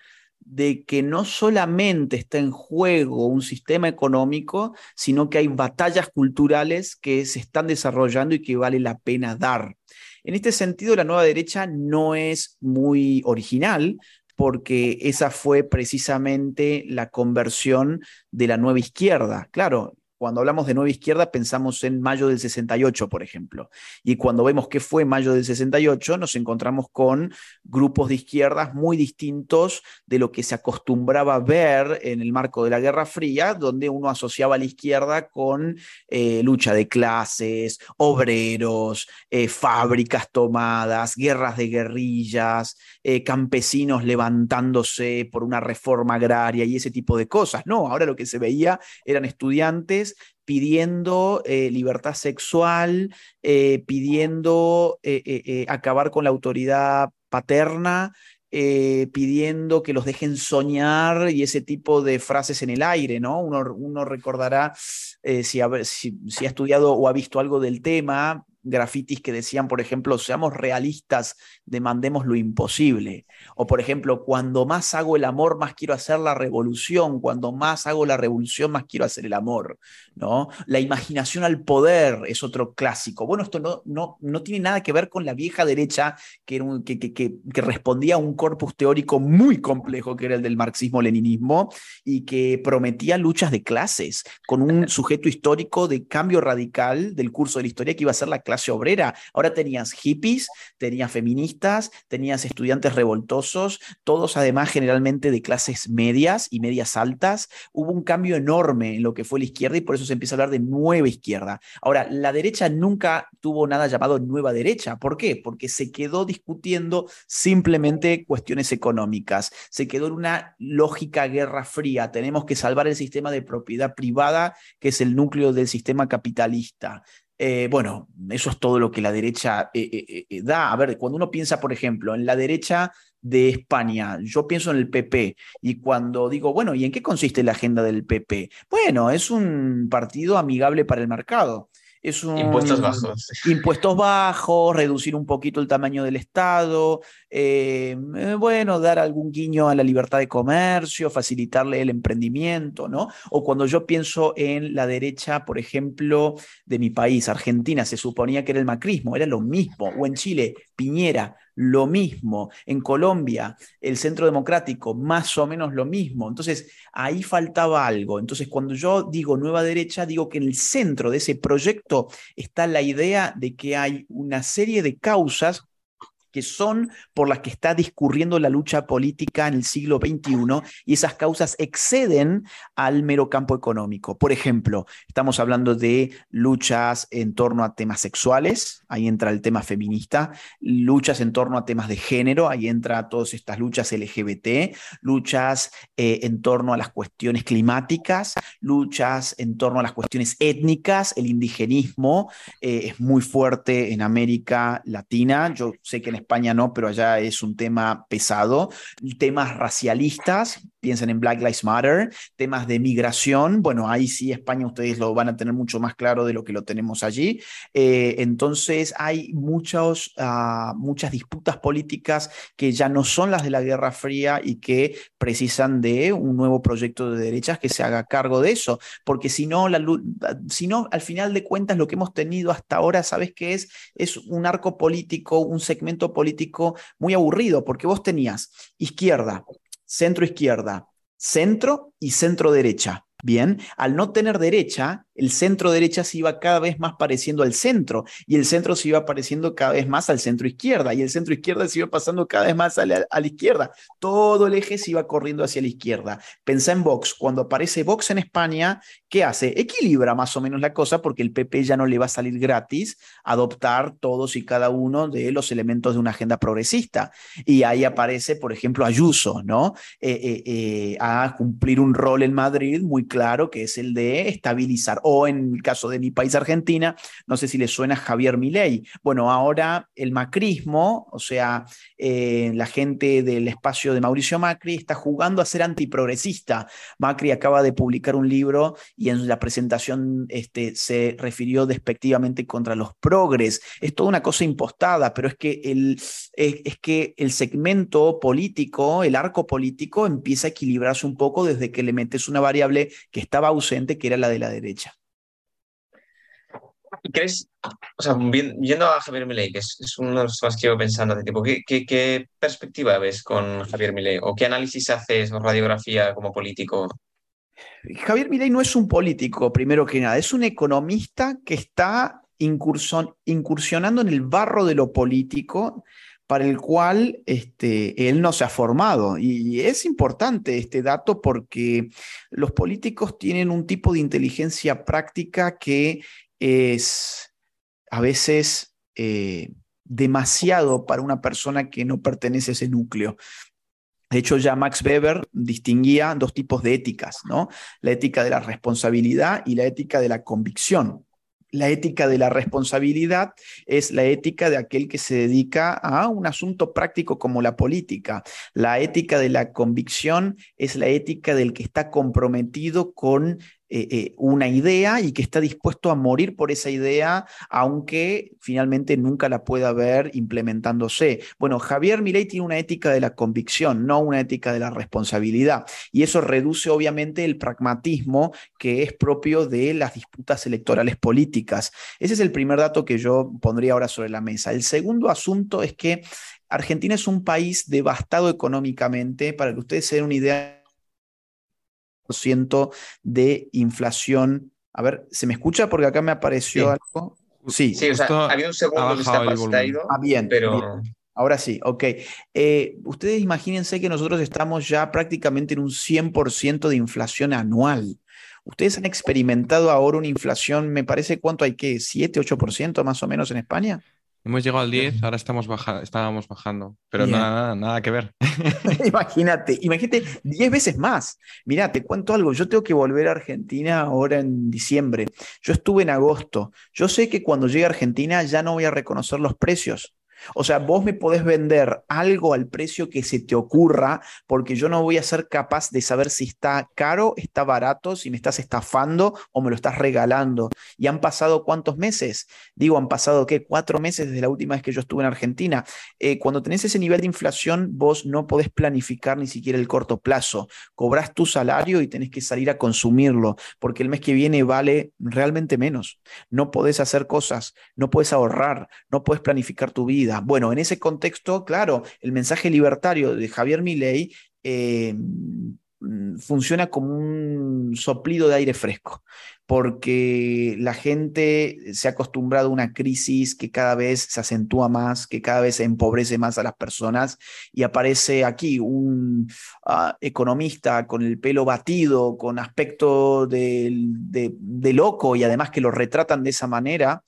de que no solamente está en juego un sistema económico, sino que hay batallas culturales que se están desarrollando y que vale la pena dar. En este sentido, la nueva derecha no es muy original, porque esa fue precisamente la conversión de la nueva izquierda. Claro, cuando hablamos de nueva izquierda pensamos en mayo del 68, por ejemplo. Y cuando vemos qué fue mayo del 68, nos encontramos con grupos de izquierdas muy distintos de lo que se acostumbraba ver en el marco de la Guerra Fría, donde uno asociaba a la izquierda con eh, lucha de clases, obreros, eh, fábricas tomadas, guerras de guerrillas, eh, campesinos levantándose por una reforma agraria y ese tipo de cosas. No, ahora lo que se veía eran estudiantes pidiendo eh, libertad sexual, eh, pidiendo eh, acabar con la autoridad paterna, pidiendo que los dejen soñar y ese tipo de frases en el aire, ¿no? Uno, recordará, si, si, ha estudiado o ha visto algo del tema, grafitis que decían, por ejemplo, seamos realistas, demandemos lo imposible. O, por ejemplo, cuando más hago el amor, más quiero hacer la revolución. Cuando más hago la revolución, más quiero hacer el amor. ¿no? La imaginación al poder es otro clásico. Bueno, esto no, no, no tiene nada que ver con la vieja derecha que, que, que, que respondía a un corpus teórico muy complejo, que era el del marxismo-leninismo, y que prometía luchas de clases con un sujeto histórico de cambio radical del curso de la historia que iba a ser la clase obrera. Ahora tenías hippies, tenías feministas, tenías estudiantes revoltosos, todos además generalmente de clases medias y medias altas. Hubo un cambio enorme en lo que fue la izquierda y por eso se empieza a hablar de nueva izquierda. Ahora, la derecha nunca tuvo nada llamado nueva derecha. ¿Por qué? Porque se quedó discutiendo simplemente cuestiones económicas. Se quedó en una lógica guerra fría. Tenemos que salvar el sistema de propiedad privada, que es el núcleo del sistema capitalista. Eh, bueno, eso es todo lo que la derecha eh, eh, da. A ver, cuando uno piensa, por ejemplo, en la derecha de España, yo pienso en el PP y cuando digo, bueno, ¿y en qué consiste la agenda del PP? Bueno, es un partido amigable para el mercado es un, impuestos bajos. Impuestos bajos, reducir un poquito el tamaño del Estado, eh, eh, bueno, dar algún guiño a la libertad de comercio, facilitarle el emprendimiento, ¿no? O cuando yo pienso en la derecha, por ejemplo, de mi país, Argentina, se suponía que era el macrismo, era lo mismo, o en Chile, Piñera, lo mismo. En Colombia, el Centro Democrático, más o menos lo mismo. Entonces, ahí faltaba algo. Entonces, cuando yo digo nueva derecha, digo que en el centro de ese proyecto está la idea de que hay una serie de causas que son por las que está discurriendo la lucha política en el siglo XXI y esas causas exceden al mero campo económico. Por ejemplo, estamos hablando de luchas en torno a temas sexuales, ahí entra el tema feminista, luchas en torno a temas de género, ahí entra todas estas luchas LGBT, luchas eh, en torno a las cuestiones climáticas, luchas en torno a las cuestiones étnicas, el indigenismo eh, es muy fuerte en América Latina, yo sé que en España no, pero allá es un tema pesado. Temas racialistas, piensen en Black Lives Matter, temas de migración, bueno, ahí sí España ustedes lo van a tener mucho más claro de lo que lo tenemos allí. Eh, entonces hay muchos, uh, muchas disputas políticas que ya no son las de la Guerra Fría y que precisan de un nuevo proyecto de derechas que se haga cargo de eso, porque si no, si no al final de cuentas lo que hemos tenido hasta ahora, ¿sabes qué es? Es un arco político, un segmento político muy aburrido, porque vos tenías izquierda, centro izquierda, centro y centro derecha. Bien, al no tener derecha, el centro derecha se iba cada vez más pareciendo al centro y el centro se iba pareciendo cada vez más al centro izquierda y el centro izquierda se iba pasando cada vez más a la, izquierda. Todo el eje se iba corriendo hacia la izquierda. Pensá en Vox. Cuando aparece Vox en España, ¿qué hace? Equilibra más o menos la cosa porque el PP ya no le va a salir gratis adoptar todos y cada uno de los elementos de una agenda progresista. Y ahí aparece, por ejemplo, Ayuso, ¿no? Eh, eh, eh, a cumplir un rol en Madrid muy claro que es el de estabilizar o en el caso de mi país, Argentina, no sé si le suena Javier Milei. Bueno, ahora el macrismo, o sea, eh, la gente del espacio de Mauricio Macri está jugando a ser antiprogresista. Macri acaba de publicar un libro y en la presentación este, se refirió despectivamente contra los progres. Es toda una cosa impostada, pero es que el, es que el segmento político, el arco político empieza a equilibrarse un poco desde que le metes una variable que estaba ausente, que era la de la derecha. ¿Crees, o sea, viendo a Javier Milei, que es, uno de los más que llevo pensando hace tiempo, ¿qué, perspectiva ves con Javier Milei? ¿O qué análisis haces o radiografía como político? Javier Milei no es un político, primero que nada, es un economista que está incursionando en el barro de lo político para el cual este, él no se ha formado. Y es importante este dato porque los políticos tienen un tipo de inteligencia práctica que es a veces eh, demasiado para una persona que no pertenece a ese núcleo. De hecho, ya Max Weber distinguía dos tipos de éticas, ¿no? La ética de la responsabilidad y la ética de la convicción. La ética de la responsabilidad es la ética de aquel que se dedica a un asunto práctico como la política. La ética de la convicción es la ética del que está comprometido con eh, eh, una idea y que está dispuesto a morir por esa idea, aunque finalmente nunca la pueda ver implementándose. Bueno, Javier Milei tiene una ética de la convicción, no una ética de la responsabilidad, y eso reduce obviamente el pragmatismo que es propio de las disputas electorales políticas. Ese es el primer dato que yo pondría ahora sobre la mesa. El segundo asunto es que Argentina es un país devastado económicamente, para que ustedes se den una idea de inflación. A ver, ¿se me escucha? Porque acá me apareció algo. Sí, sí o sea, había un segundo que se ha ido. Ah, bien, pero... Ahora sí, ok. Eh, ustedes imagínense que nosotros estamos ya prácticamente en un 100% de inflación anual. Ustedes han experimentado ahora una inflación, me parece, ¿cuánto hay que? ¿7, 8% más o menos en España? Hemos llegado al 10, ahora estamos estábamos bajando, pero nada, nada, que ver. imagínate, imagínate 10 veces más. Mira, te cuento algo, yo tengo que volver a Argentina ahora en diciembre. Yo estuve en agosto. Yo sé que cuando llegue a Argentina ya no voy a reconocer los precios. O sea, vos me podés vender algo al precio que se te ocurra, porque yo no voy a ser capaz de saber si está caro, está barato, si me estás estafando o me lo estás regalando. ¿Y han pasado cuántos meses? Digo, han pasado, ¿qué? Cuatro meses desde la última vez que yo estuve en Argentina. Eh, cuando tenés ese nivel de inflación, vos no podés planificar ni siquiera el corto plazo. Cobrás tu salario y tenés que salir a consumirlo, porque el mes que viene vale realmente menos. No podés hacer cosas, no podés ahorrar, no podés planificar tu vida bueno, en ese contexto, claro, el mensaje libertario de Javier Milei eh, mm, funciona como un soplido de aire fresco, porque la gente se ha acostumbrado a una crisis que cada vez se acentúa más, que cada vez empobrece más a las personas, y aparece aquí un ah, economista con el pelo batido, con aspecto de loco, y además que lo retratan de esa manera,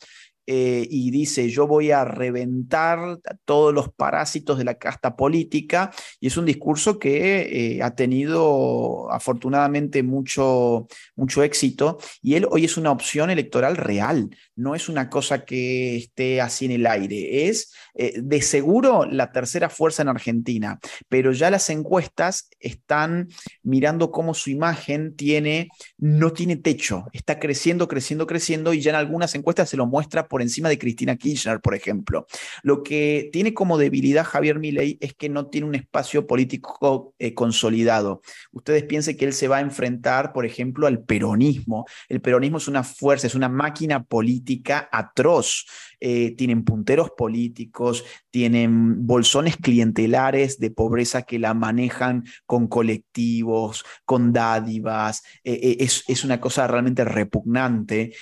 eh, y dice, yo voy a reventar todos los parásitos de la casta política, y es un discurso que eh, ha tenido afortunadamente mucho, mucho éxito, y él hoy es una opción electoral real, no es una cosa que esté así en el aire, es eh, de seguro la tercera fuerza en Argentina, pero ya las encuestas están mirando cómo su imagen tiene, no tiene techo, está creciendo, creciendo, creciendo, y ya en algunas encuestas se lo muestra por encima de Cristina Kirchner, por ejemplo. Lo que tiene como debilidad Javier Milei es que no tiene un espacio político eh, consolidado. Ustedes piensen que él se va a enfrentar, por ejemplo, al peronismo. El peronismo es una fuerza, es una máquina política atroz. Eh, tienen punteros políticos, tienen bolsones clientelares de pobreza que la manejan con colectivos, con dádivas. Eh, es, es, una cosa realmente repugnante.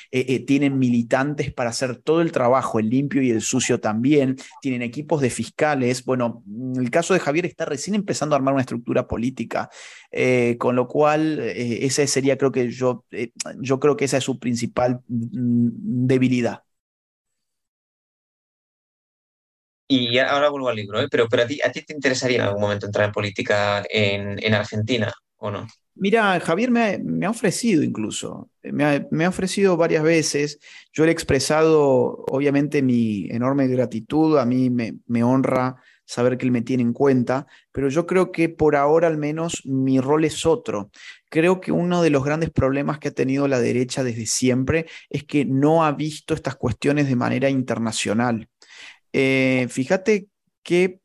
tienen militantes para hacer todo el trabajo, el limpio y el sucio también, tienen equipos de fiscales. Bueno, el caso de Javier está recién empezando a armar una estructura política, eh, con lo cual eh, esa sería, creo que yo, eh, yo creo que esa es su principal mm, debilidad. Y ahora vuelvo al libro, pero, pero a, ti, ¿a ti te interesaría en algún momento entrar en política en, en Argentina o no? Mira, Javier me ha, ofrecido incluso, me ha, ofrecido varias veces, yo le he expresado obviamente mi enorme gratitud, a mí me, honra saber que él me tiene en cuenta, pero yo creo que por ahora al menos mi rol es otro. Creo que uno de los grandes problemas que ha tenido la derecha desde siempre es que no ha visto estas cuestiones de manera internacional. Eh, fíjate qué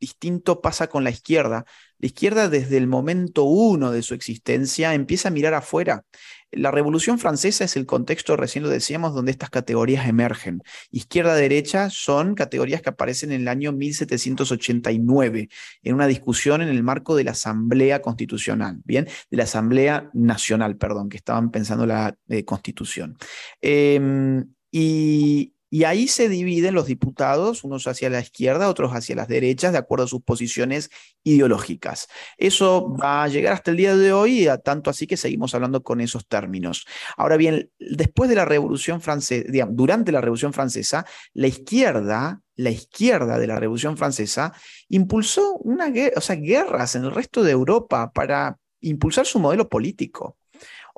distinto pasa con la izquierda. La izquierda desde el momento uno de su existencia empieza a mirar afuera. La Revolución Francesa es el contexto, recién lo decíamos, donde estas categorías emergen. Izquierda-derecha son categorías que aparecen en el año 1789, en una discusión en el marco de la Asamblea Constitucional, ¿bien? De la Asamblea Nacional, perdón, que estaban pensando la eh, Constitución. Em, y, y ahí se dividen los diputados, unos hacia la izquierda, otros hacia las derechas, de acuerdo a sus posiciones ideológicas. Eso va a llegar hasta el día de hoy, tanto así que seguimos hablando con esos términos. Ahora bien, después de la Revolución Francesa, durante la Revolución Francesa, la izquierda, la izquierda de la Revolución Francesa, impulsó una, o sea, guerras en el resto de Europa para impulsar su modelo político.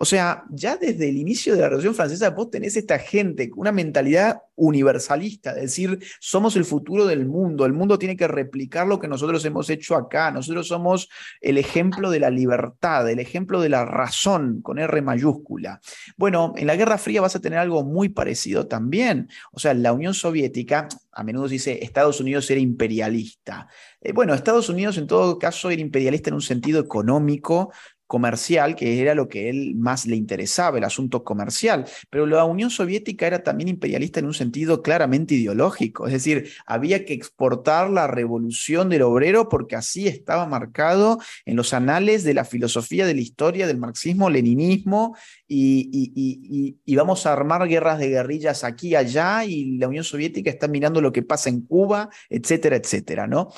O sea, ya desde el inicio de la Revolución Francesa vos tenés esta gente una mentalidad universalista, es decir, somos el futuro del mundo, el mundo tiene que replicar lo que nosotros hemos hecho acá, nosotros somos el ejemplo de la libertad, el ejemplo de la razón con R mayúscula. Bueno, en la Guerra Fría vas a tener algo muy parecido también. O sea, la Unión Soviética, a menudo se dice Estados Unidos era imperialista. Eh, bueno, Estados Unidos en todo caso era imperialista en un sentido económico, comercial, que era lo que él más le interesaba, el asunto comercial. Pero la Unión Soviética era también imperialista en un sentido claramente ideológico, es decir, había que exportar la revolución del obrero porque así estaba marcado en los anales de la filosofía, de la historia, del marxismo, leninismo, y, vamos a armar guerras de guerrillas aquí y allá, y la Unión Soviética está mirando lo que pasa en Cuba, etcétera, etcétera, ¿no?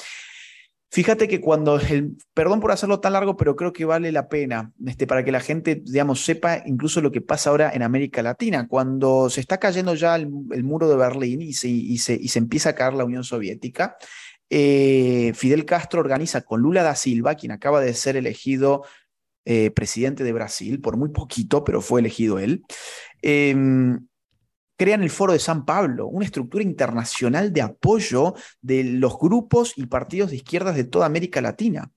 Fíjate que cuando, el, perdón por hacerlo tan largo, pero creo que vale la pena este, para que la gente, digamos, sepa incluso lo que pasa ahora en América Latina. Cuando se está cayendo ya el, muro de Berlín y se, y, se, y se, empieza a caer la Unión Soviética, eh, Fidel Castro organiza con Lula da Silva, quien acaba de ser elegido eh, presidente de Brasil, por muy poquito, pero fue elegido él, eh, crean el Foro de San Pablo, una estructura internacional de apoyo de los grupos y partidos de izquierdas de toda América Latina.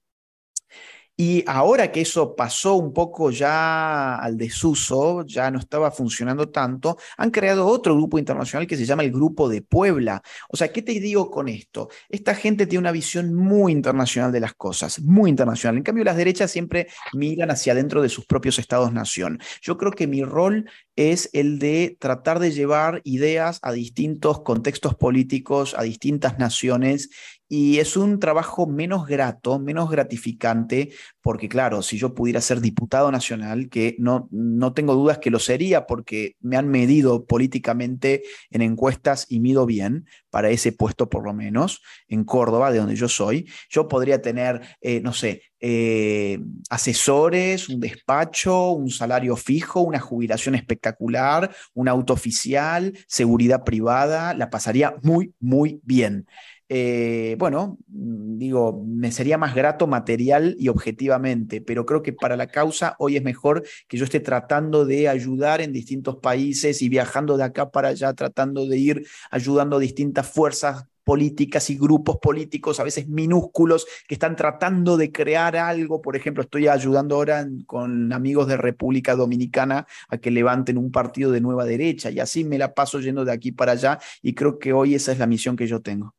Y ahora que eso pasó un poco ya al desuso, ya no estaba funcionando tanto, han creado otro grupo internacional que se llama el Grupo de Puebla. O sea, ¿qué te digo con esto? Esta gente tiene una visión muy internacional de las cosas, muy internacional. En cambio, las derechas siempre miran hacia adentro de sus propios estados-nación. Yo creo que mi rol es el de tratar de llevar ideas a distintos contextos políticos, a distintas naciones y es un trabajo menos grato, menos gratificante, porque claro, si yo pudiera ser diputado nacional, que no, no tengo dudas que lo sería, porque me han medido políticamente en encuestas y mido bien para ese puesto por lo menos, en Córdoba, de donde yo soy, yo podría tener, eh, no sé, eh, asesores, un despacho, un salario fijo, una jubilación espectacular, un auto oficial, seguridad privada, la pasaría muy, muy bien. Eh, bueno, mm, digo, me sería más grato material y objetivamente, pero creo que para la causa hoy es mejor que yo esté tratando de ayudar en distintos países y viajando de acá para allá, tratando de ir ayudando a distintas fuerzas políticas y grupos políticos, a veces minúsculos, que están tratando de crear algo. Por ejemplo, estoy ayudando ahora con amigos de República Dominicana a que levanten un partido de nueva derecha y así me la paso yendo de aquí para allá y creo que hoy esa es la misión que yo tengo.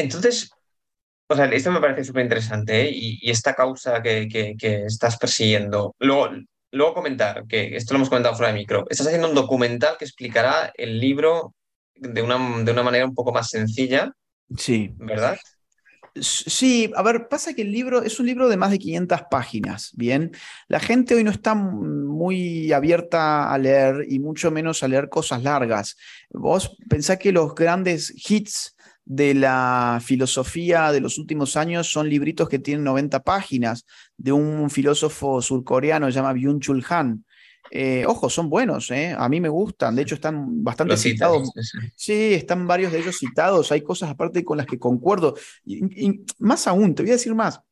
Entonces, o sea, esto me parece súper interesante ¿eh? y, esta causa que, que, estás persiguiendo. Luego, luego comentar, que esto lo hemos comentado fuera de micro, estás haciendo un documental que explicará el libro de una, de una manera un poco más sencilla. Sí. ¿Verdad? Sí, a ver, pasa que el libro es un libro de más de 500 páginas, ¿bien? La gente hoy no está muy abierta a leer y mucho menos a leer cosas largas. Vos pensás que los grandes hits de la filosofía de los últimos años son libritos que tienen 90 páginas de un filósofo surcoreano llamado Byung-Chul Han. Eh, ojo, son buenos, ¿eh? a mí me gustan, de hecho están bastante citados. Sí, están varios de ellos citados, hay cosas aparte con las que concuerdo. y, más aún, te voy a decir más,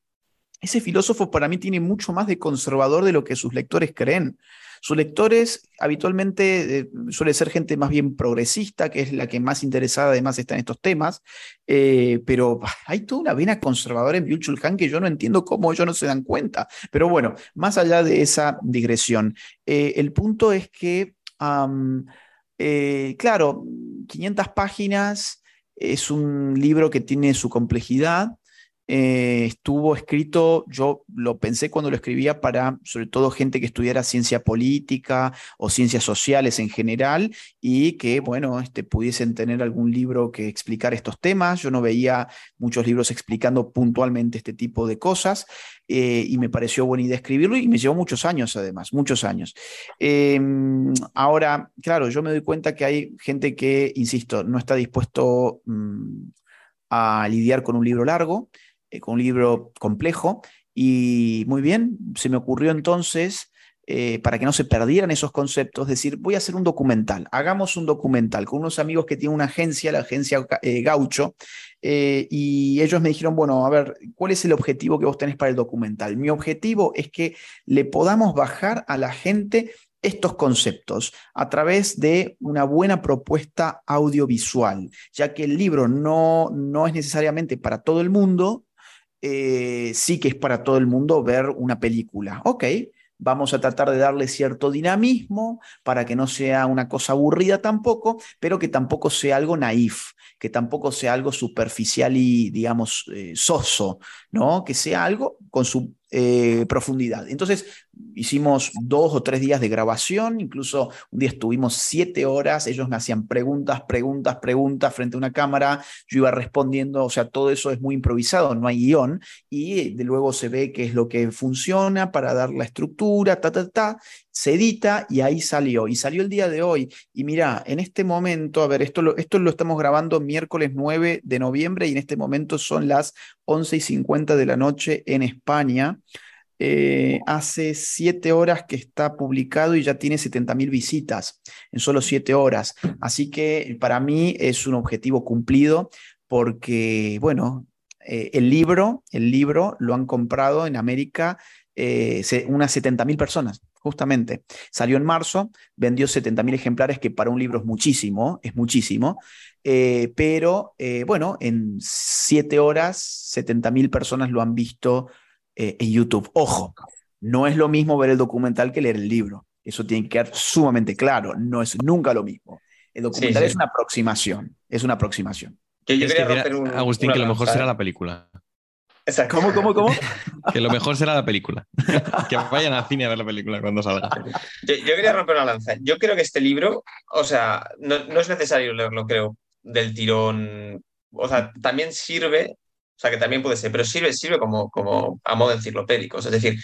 ese filósofo para mí tiene mucho más de conservador de lo que sus lectores creen. Sus lectores habitualmente eh, suele ser gente más bien progresista, que es la que más interesada además está en estos temas, eh, pero hay toda una vena conservadora en Byung-Chul Han que yo no entiendo cómo ellos no se dan cuenta. Pero bueno, más allá de esa digresión, eh, el punto es que, claro, 500 páginas es un libro que tiene su complejidad, eh, estuvo escrito, yo lo pensé cuando lo escribía para sobre todo gente que estudiara ciencia política o ciencias sociales en general y que, bueno, este, pudiesen tener algún libro que explicar estos temas. Yo no veía muchos libros explicando puntualmente este tipo de cosas eh, y me pareció buena idea escribirlo y me llevó muchos años además, muchos años. Em, ahora, claro, yo me doy cuenta que hay gente que, insisto, no está dispuesto mm, a lidiar con un libro largo eh, con un libro complejo. Y muy bien, se me ocurrió entonces eh, para que no se perdieran esos conceptos, decir, voy a hacer un documental, hagamos un documental con unos amigos que tienen una agencia, la agencia eh, Gaucho, eh, y ellos me dijeron, bueno, a ver, ¿cuál es el objetivo que vos tenés para el documental? Mi objetivo es que le podamos bajar a la gente estos conceptos a través de una buena propuesta audiovisual, ya que el libro no, no es necesariamente para todo el mundo, sí que es para todo el mundo ver una película. Ok, Vamos a tratar de darle cierto dinamismo para que no sea una cosa aburrida tampoco, pero que tampoco sea algo naif, que tampoco sea algo superficial y, digamos, eh, soso, ¿no? Que sea algo con su eh, profundidad. Entonces, hicimos dos o tres días de grabación, incluso un día estuvimos siete horas, ellos me hacían preguntas, preguntas, preguntas frente a una cámara, yo iba respondiendo, o sea, todo eso es muy improvisado, no hay guion, y de luego se ve qué es lo que funciona para dar la estructura, ta, ta, ta, se edita y ahí salió, y salió el día de hoy. Y mira, en este momento, a ver, esto lo, esto lo estamos grabando miércoles 9 de noviembre y en este momento son las 11 y 50 de la noche en España. Eh, hace siete horas que está publicado y ya tiene 70.000 visitas en solo siete horas. Así que para mí es un objetivo cumplido porque, bueno, eh, el libro, el libro lo han comprado en América eh, unas 70.000 personas justamente. Salió en marzo, vendió 70.000 ejemplares, que para un libro es muchísimo, es muchísimo, eh, pero bueno, en siete horas, 70.000 personas lo han visto eh, en YouTube. Ojo, no es lo mismo ver el documental que leer el libro. Eso tiene que quedar sumamente claro, no es nunca lo mismo. El documental es una aproximación, es una aproximación. Agustín, que lo mejor será la película. ¿Cómo, cómo, cómo? que lo mejor será la película. que vayan al cine a ver la película cuando salga. Yo, quería romper una lanza. Yo creo que este libro, o sea, no, es necesario leerlo, creo, del tirón. O sea, también sirve, o sea, que también puede ser, pero sirve, sirve como, como a modo enciclopédico. Es decir,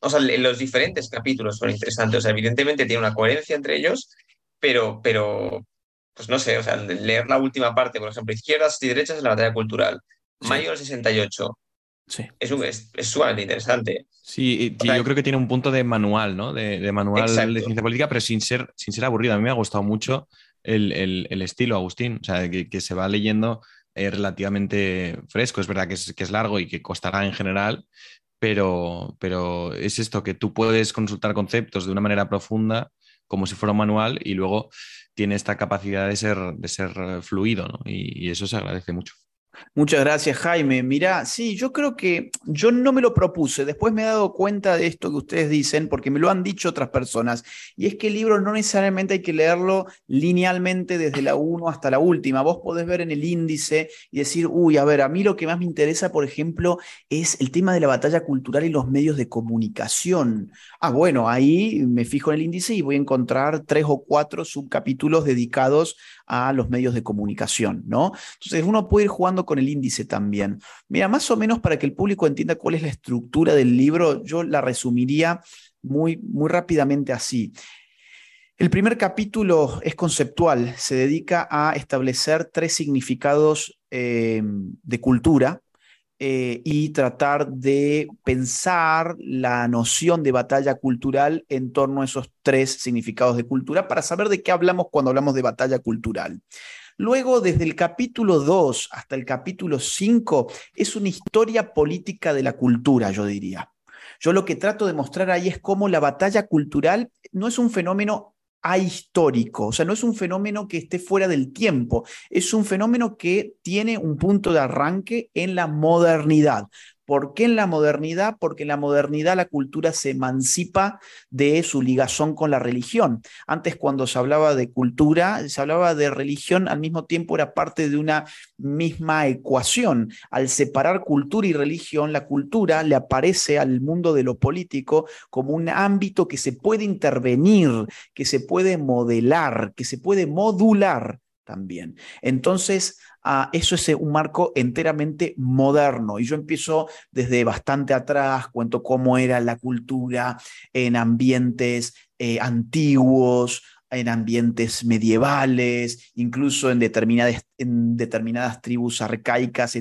o sea, los diferentes capítulos son interesantes. O sea, evidentemente tiene una coherencia entre ellos, pero, pero pues no sé, o sea, leer la última parte, por ejemplo, izquierdas y derechas en la batalla cultural Mayo del 68. Sí. Es, es, sumamente interesante. Sí, yo creo que tiene un punto de manual, ¿no? De, manual de ciencia política, pero sin ser, sin ser aburrido. A mí me ha gustado mucho el, estilo, Agustín. O sea, que, se va leyendo eh, relativamente fresco. Es verdad que es, que es largo y que costará en general, pero, pero es esto, que tú puedes consultar conceptos de una manera profunda, como si fuera un manual, y luego tiene esta capacidad de ser, de ser fluido, ¿no? y eso se agradece mucho. Muchas gracias, Jaime. Mira, sí, yo creo que yo no me lo propuse, después me he dado cuenta de esto que ustedes dicen, porque me lo han dicho otras personas, y es que el libro no necesariamente hay que leerlo linealmente desde la 1 hasta la última. Vos podés ver en el índice y decir, uy, a ver, a mí lo que más me interesa, por ejemplo, es el tema de la batalla cultural y los medios de comunicación. Ah, bueno, ahí me fijo en el índice y voy a encontrar tres o cuatro subcapítulos dedicados a los medios de comunicación, ¿no? Entonces uno puede ir jugando con el índice también. Mira, más o menos para que el público entienda cuál es la estructura del libro, yo la resumiría muy, muy rápidamente así. El primer capítulo es conceptual, se dedica a establecer tres significados eh, de cultura, eh, y tratar de pensar la noción de batalla cultural en torno a esos tres significados de cultura para saber de qué hablamos cuando hablamos de batalla cultural. Luego, desde el capítulo 2 hasta el capítulo 5, es una historia política de la cultura, yo diría. Yo lo que trato de mostrar ahí es cómo la batalla cultural no es un fenómeno ahistórico, o sea, no es un fenómeno que esté fuera del tiempo, es un fenómeno que tiene un punto de arranque en la modernidad. ¿Por qué en la modernidad? Porque en la modernidad la cultura se emancipa de su ligazón con la religión. Antes cuando se hablaba de cultura, se hablaba de religión, al mismo tiempo era parte de una misma ecuación. Al separar cultura y religión, la cultura le aparece al mundo de lo político como un ámbito que se puede intervenir, que se puede modelar, que se puede modular también. Entonces, eso es un marco enteramente moderno. Y yo empiezo desde bastante atrás, cuento cómo era la cultura en ambientes eh, antiguos, en ambientes medievales, incluso en determinadas, en determinadas tribus arcaicas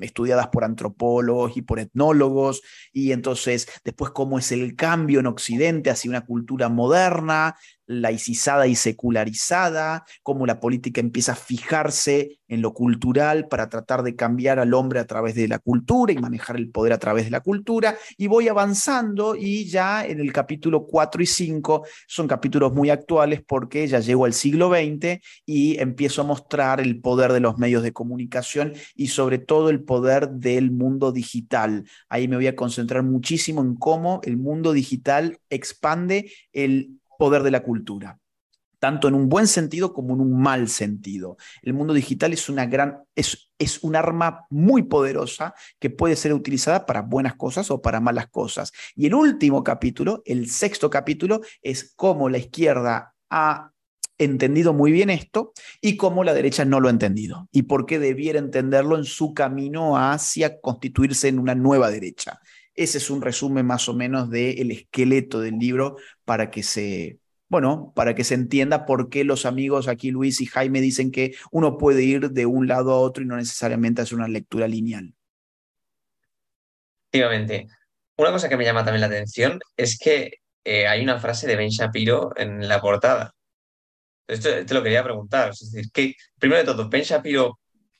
estudiadas por antropólogos y por etnólogos, y entonces después cómo es el cambio en Occidente hacia una cultura moderna, laicizada y secularizada, cómo la política empieza a fijarse en lo cultural para tratar de cambiar al hombre a través de la cultura y manejar el poder a través de la cultura, y voy avanzando y ya en el capítulo 4 y 5 son capítulos muy actuales porque ya llego al siglo XX y empiezo a mostrar el poder de los medios de comunicación y sobre todo el poder del mundo digital. Ahí me voy a concentrar muchísimo en cómo el mundo digital expande el poder de la cultura, tanto en un buen sentido como en un mal sentido. El mundo digital es una gran, es, es un arma muy poderosa que puede ser utilizada para buenas cosas o para malas cosas. Y el último capítulo, el sexto capítulo, es cómo la izquierda ha entendido muy bien esto y cómo la derecha no lo ha entendido y por qué debiera entenderlo en su camino hacia constituirse en una nueva derecha. Ese es un resumen más o menos del esqueleto del libro para que se, bueno, para que se entienda por qué los amigos aquí, Luis y Jaime, dicen que uno puede ir de un lado a otro y no necesariamente hacer una lectura lineal. Efectivamente. Una cosa que me llama también la atención es que eh, hay una frase de Ben Shapiro en la portada. Esto te lo quería preguntar. Es decir, que, primero de todo, Ben Shapiro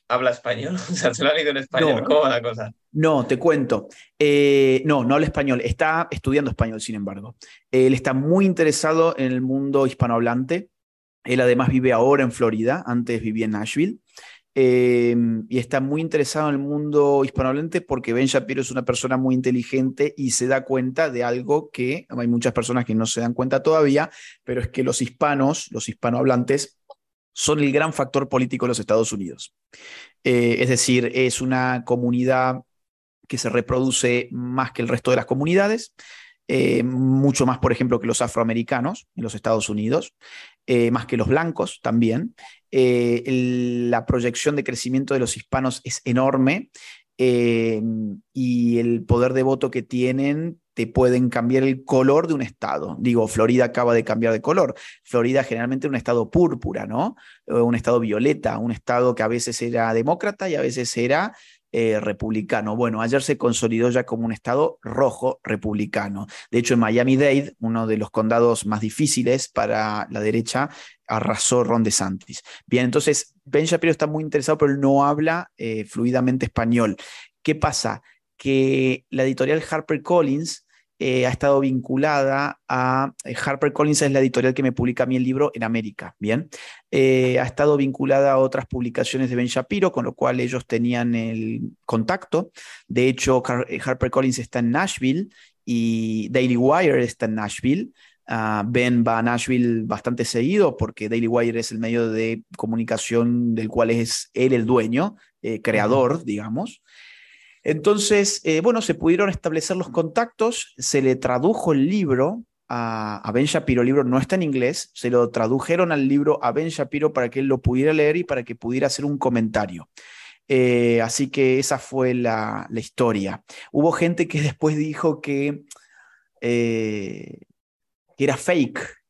habla español? O sea, ¿se lo ha leído en español? ¿Cómo va la cosa? No, te cuento. Eh, no, no habla español. Está estudiando español, sin embargo. Él está muy interesado en el mundo hispanohablante. Él además vive ahora en Florida, antes vivía en Nashville. Eh, y está muy interesado en el mundo hispanohablante porque Ben Shapiro es una persona muy inteligente y se da cuenta de algo que hay muchas personas que no se dan cuenta todavía, pero es que los hispanos, los hispanohablantes, son el gran factor político de los Estados Unidos. Eh, es decir, es una comunidad que se reproduce más que el resto de las comunidades, eh, mucho más, por ejemplo, que los afroamericanos en los Estados Unidos, eh, más que los blancos también. la proyección de crecimiento de los hispanos es enorme y el poder de voto que tienen te pueden cambiar el color de un estado. Digo, Florida acaba de cambiar de color. Florida generalmente un estado púrpura, ¿no? Un estado violeta, un estado que a veces era demócrata y a veces era eh, republicano. Bueno, ayer se consolidó ya como un estado rojo republicano. De hecho, en Miami-Dade, uno de los condados más difíciles para la derecha, arrasó Ron DeSantis. Bien, entonces Ben Shapiro está muy interesado, pero él no habla eh, fluidamente español. ¿Qué pasa? que la editorial HarperCollins eh, ha estado vinculada a eh, HarperCollins es la editorial que me publica a mí el libro en América, ¿bien? Eh, ha estado vinculada a otras publicaciones de Ben Shapiro, con lo cual ellos tenían el contacto. De hecho, HarperCollins está en Nashville y Daily Wire está en Nashville. Ah, ben va a Nashville bastante seguido porque Daily Wire es el medio de comunicación del cual es él el dueño, creador, digamos. Entonces, eh, bueno, se pudieron establecer los contactos, se le tradujo el libro a, Ben Shapiro, el libro no está en inglés, se lo tradujeron al libro a Ben Shapiro para que él lo pudiera leer y para que pudiera hacer un comentario. Eh, así que esa fue la, historia. Hubo gente que después dijo que, eh, era fake,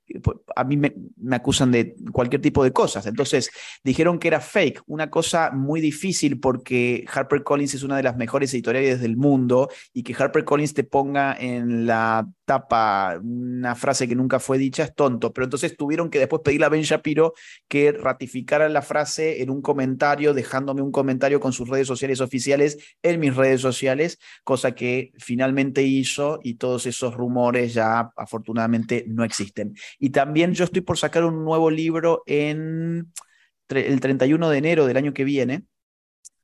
a mí me, acusan de cualquier tipo de cosas. Entonces dijeron que era fake, una cosa muy difícil porque HarperCollins es una de las mejores editoriales del mundo y que HarperCollins te ponga en la tapa una frase que nunca fue dicha es tonto. Pero entonces tuvieron que después pedirle a Ben Shapiro que ratificara la frase en un comentario, dejándome un comentario con sus redes sociales oficiales en mis redes sociales, cosa que finalmente hizo y todos esos rumores ya afortunadamente no existen. Y también yo estoy por sacar un nuevo libro en el 31 de enero del año que viene.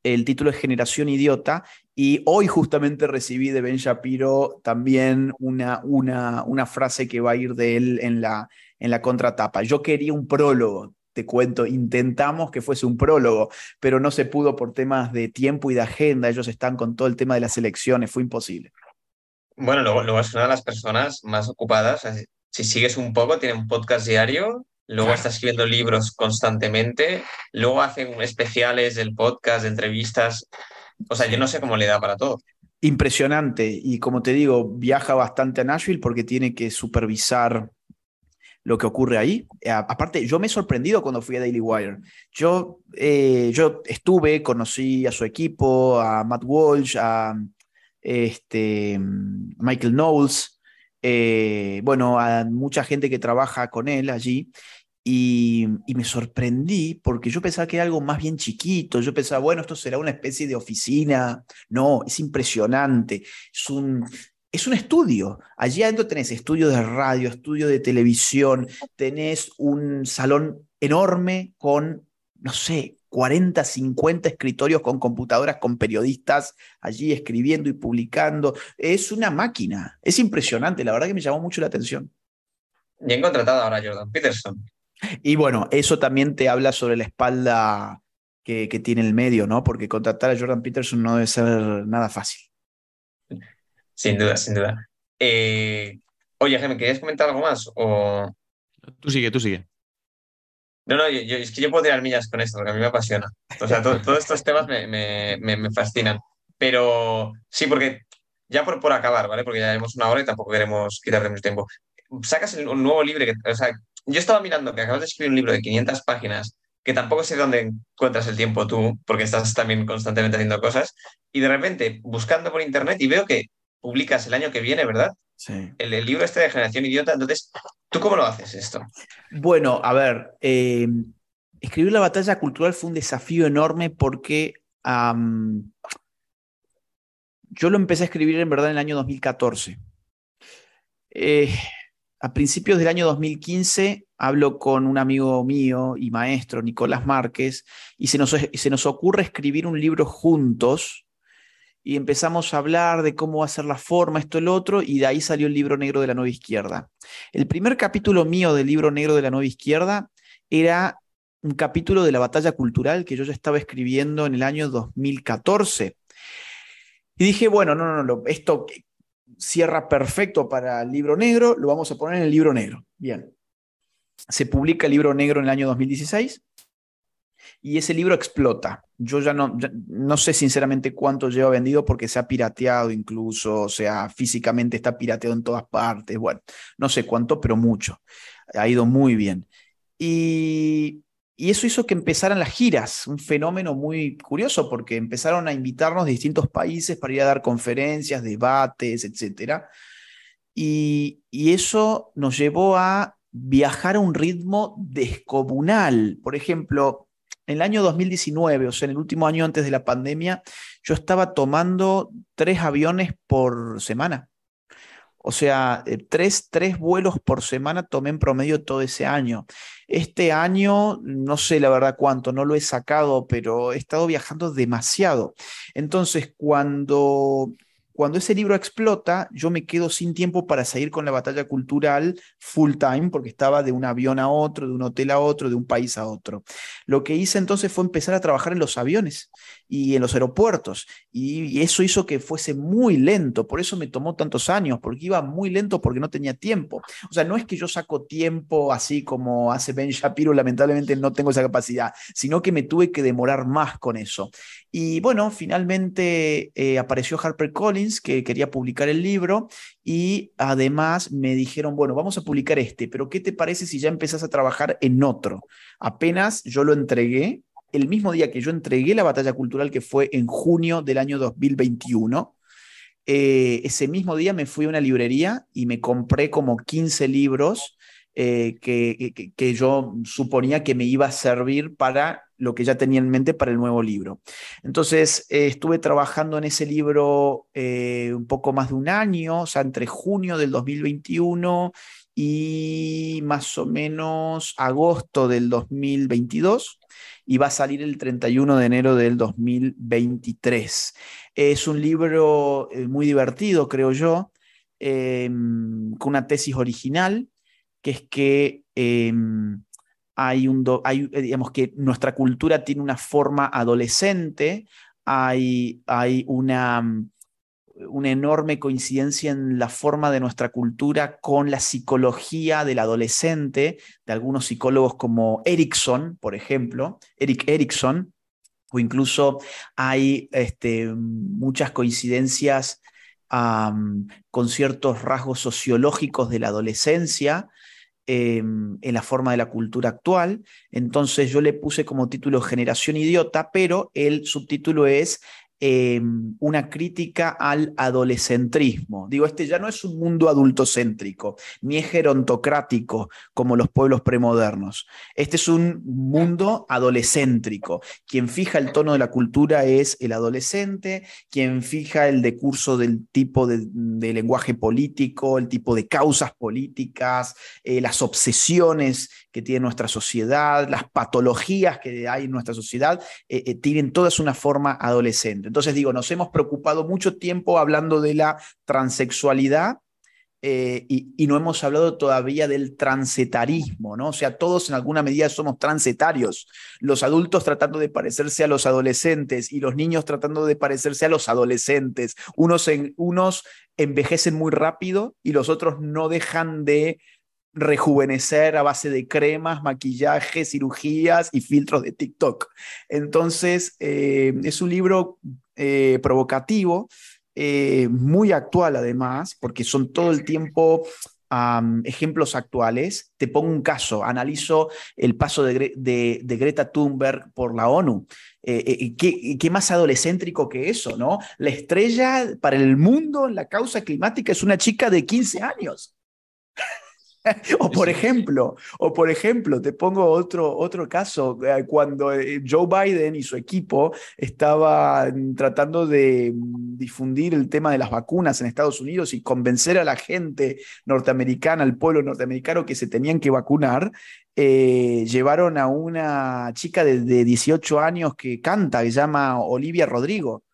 El título es Generación Idiota y hoy justamente recibí de Ben Shapiro también una, una, una frase que va a ir de él en la, en la contratapa. Yo quería un prólogo, te cuento, intentamos que fuese un prólogo, pero no se pudo por temas de tiempo y de agenda. Ellos están con todo el tema de las elecciones, fue imposible. Bueno, es una de las personas más ocupadas si sigues un poco, tiene un podcast diario, luego está escribiendo libros constantemente, luego hacen especiales del podcast, de entrevistas. O sea, yo no sé cómo le da para todo. Impresionante. Y como te digo, viaja bastante a Nashville porque tiene que supervisar lo que ocurre ahí. aparte, yo me he sorprendido cuando fui a Daily Wire. Yo, eh, yo estuve, conocí a su equipo, a Matt Walsh, a este, Michael Knowles, eh, bueno, a mucha gente que trabaja con él allí. Y, me sorprendí porque yo pensaba que era algo más bien chiquito. Yo pensaba, bueno, esto será una especie de oficina. No, es impresionante. Es un, es un estudio. Allí adentro tenés estudio de radio, estudio de televisión, tenés un salón enorme con, no sé, 40, 50 escritorios con computadoras, con periodistas allí escribiendo y publicando. Es una máquina. Es impresionante. La verdad que me llamó mucho la atención. Y han contratado ahora a Jordan Peterson. Y bueno, eso también te habla sobre la espalda que, que tiene el medio, ¿no? Porque contratar a Jordan Peterson no debe ser nada fácil. Sin duda, sin duda. Eh, oye, Jaime, ¿querías comentar algo más? O... Tú sigue, tú sigue. No, no, yo, es que yo puedo tirar millas con esto, porque a mí me apasiona. O sea, todos estos temas me, me, fascinan. Pero sí, porque ya por, por acabar, ¿vale? Porque ya tenemos una hora y tampoco queremos quitarte mucho tiempo. Sacas un nuevo libro o sea, yo estaba mirando que acabas de escribir un libro de 500 páginas que tampoco sé dónde encuentras el tiempo tú, porque estás también constantemente haciendo cosas, y de repente buscando por internet y veo que publicas el año que viene, ¿verdad? Sí. El, libro este de Generación Idiota. Entonces, ¿tú cómo lo haces esto? Bueno, a ver, eh, escribir la batalla cultural fue un desafío enorme porque yo lo empecé a escribir en verdad en el año 2014. Eh, a principios del año 2015 hablo con un amigo mío y maestro, Nicolás Márquez, y se nos, se nos ocurre escribir un libro juntos y empezamos a hablar de cómo hacer la forma, esto, el otro, y de ahí salió el libro negro de la nueva izquierda. El primer capítulo mío del libro negro de la nueva izquierda era un capítulo de la batalla cultural que yo ya estaba escribiendo en el año 2014. Y dije, bueno, no, no, no, esto cierra perfecto para el libro negro, lo vamos a poner en el libro negro. Bien. Se publica el libro negro en el año 2016 y ese libro explota. Yo ya no, no sé sinceramente cuánto lleva vendido porque se ha pirateado incluso, o sea, físicamente está pirateado en todas partes. Bueno, no sé cuánto, pero mucho. Ha ido muy bien. Y, y eso hizo que empezaran las giras, un fenómeno muy curioso porque empezaron a invitarnos de distintos países para ir a dar conferencias, debates, etc. Y, y eso nos llevó a viajar a un ritmo descomunal. Por ejemplo, en el año 2019, o sea, en el último año antes de la pandemia, yo estaba tomando tres aviones por semana. O sea, eh, tres, tres, vuelos por semana tomé en promedio todo ese año. Este año, no sé la verdad cuánto, no lo he sacado, pero he estado viajando demasiado. Entonces, cuando cuando ese libro explota, yo me quedo sin tiempo para seguir con la batalla cultural full time, porque estaba de un avión a otro, de un hotel a otro, de un país a otro. Lo que hice entonces fue empezar a trabajar en los aviones y en los aeropuertos, y, eso hizo que fuese muy lento, por eso me tomó tantos años, porque iba muy lento porque no tenía tiempo. O sea, no es que yo saco tiempo así como hace Ben Shapiro, lamentablemente no tengo esa capacidad, sino que me tuve que demorar más con eso. Y bueno, finalmente eh, apareció Harper Collins, que quería publicar el libro, y además me dijeron, bueno, vamos a publicar este, pero ¿qué te parece si ya empezás a trabajar en otro? Apenas yo lo entregué, el mismo día que yo entregué la batalla cultural, que fue en junio del año 2021, eh, ese mismo día me fui a una librería y me compré como 15 libros eh, que, yo suponía que me iba a servir para lo que ya tenía en mente para el nuevo libro. Entonces, eh, estuve trabajando en ese libro un poco más de un año, o sea, entre junio del 2021 y más o menos agosto del 2022 y va a salir el 31 de enero del 2023. Es un libro muy divertido, creo yo, em, con una tesis original que es que em, hay un, hay, eh, digamos que nuestra cultura tiene una forma adolescente, hay, hay una, una enorme coincidencia en la forma de nuestra cultura con la psicología del adolescente, de algunos psicólogos como Erickson, por ejemplo, Eric Erickson, o incluso hay este, muchas coincidencias con ciertos rasgos sociológicos de la adolescencia, em, en la forma de la cultura actual. Entonces yo le puse como título Generación Idiota, pero el subtítulo es Em, una crítica al adolescentrismo. Digo, este ya no es un mundo adultocéntrico, ni es gerontocrático como los pueblos premodernos. Este es un mundo adolescéntrico. Quien fija el tono de la cultura es el adolescente, quien fija el decurso del tipo de, lenguaje político, el tipo de causas políticas, eh, las obsesiones que tiene nuestra sociedad, las patologías que hay en nuestra sociedad, eh, eh, tienen todas una forma adolescente. Entonces digo, nos hemos preocupado mucho tiempo hablando de la transexualidad eh, y, no hemos hablado todavía del transetarismo, ¿no? O sea, todos en alguna medida somos transetarios. Los adultos tratando de parecerse a los adolescentes y los niños tratando de parecerse a los adolescentes. Unos, unos envejecen muy rápido y los otros no dejan de rejuvenecer a base de cremas, maquillaje, cirugías y filtros de TikTok. Entonces, eh, es un libro eh, provocativo, eh, muy actual además, porque son todo el tiempo ejemplos actuales. Te pongo un caso, analizo el paso de, Greta Thunberg por la ONU. ¿qué, ¿qué, más adolescéntrico que eso, ¿no? La estrella para el mundo en la causa climática es una chica de 15 años. o por ejemplo, o por ejemplo, te pongo otro, otro caso, eh, cuando eh, Joe Biden y su equipo estaban tratando de mm, difundir el tema de las vacunas en Estados Unidos y convencer a la gente norteamericana, al pueblo norteamericano que se tenían que vacunar, eh, llevaron a una chica de, 18 años que canta, que se llama Olivia Rodrigo.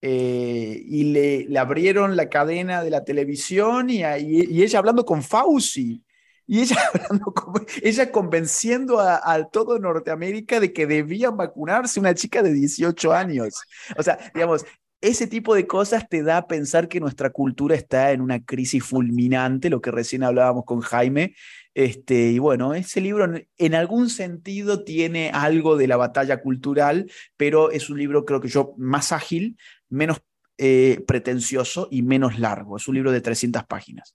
y le, abrieron la cadena de la televisión y, y, ella hablando con Fauci. Y ella, ella convenciendo a, todo Norteamérica de que debían vacunarse una chica de 18 años. O sea, digamos, ese tipo de cosas te da a pensar que nuestra cultura está en una crisis fulminante, lo que recién hablábamos con Jaime. Este, y bueno, ese libro en algún sentido tiene algo de la batalla cultural, pero es un libro, creo que yo, más ágil, menos eh, pretencioso y menos largo. Es un libro de 300 páginas.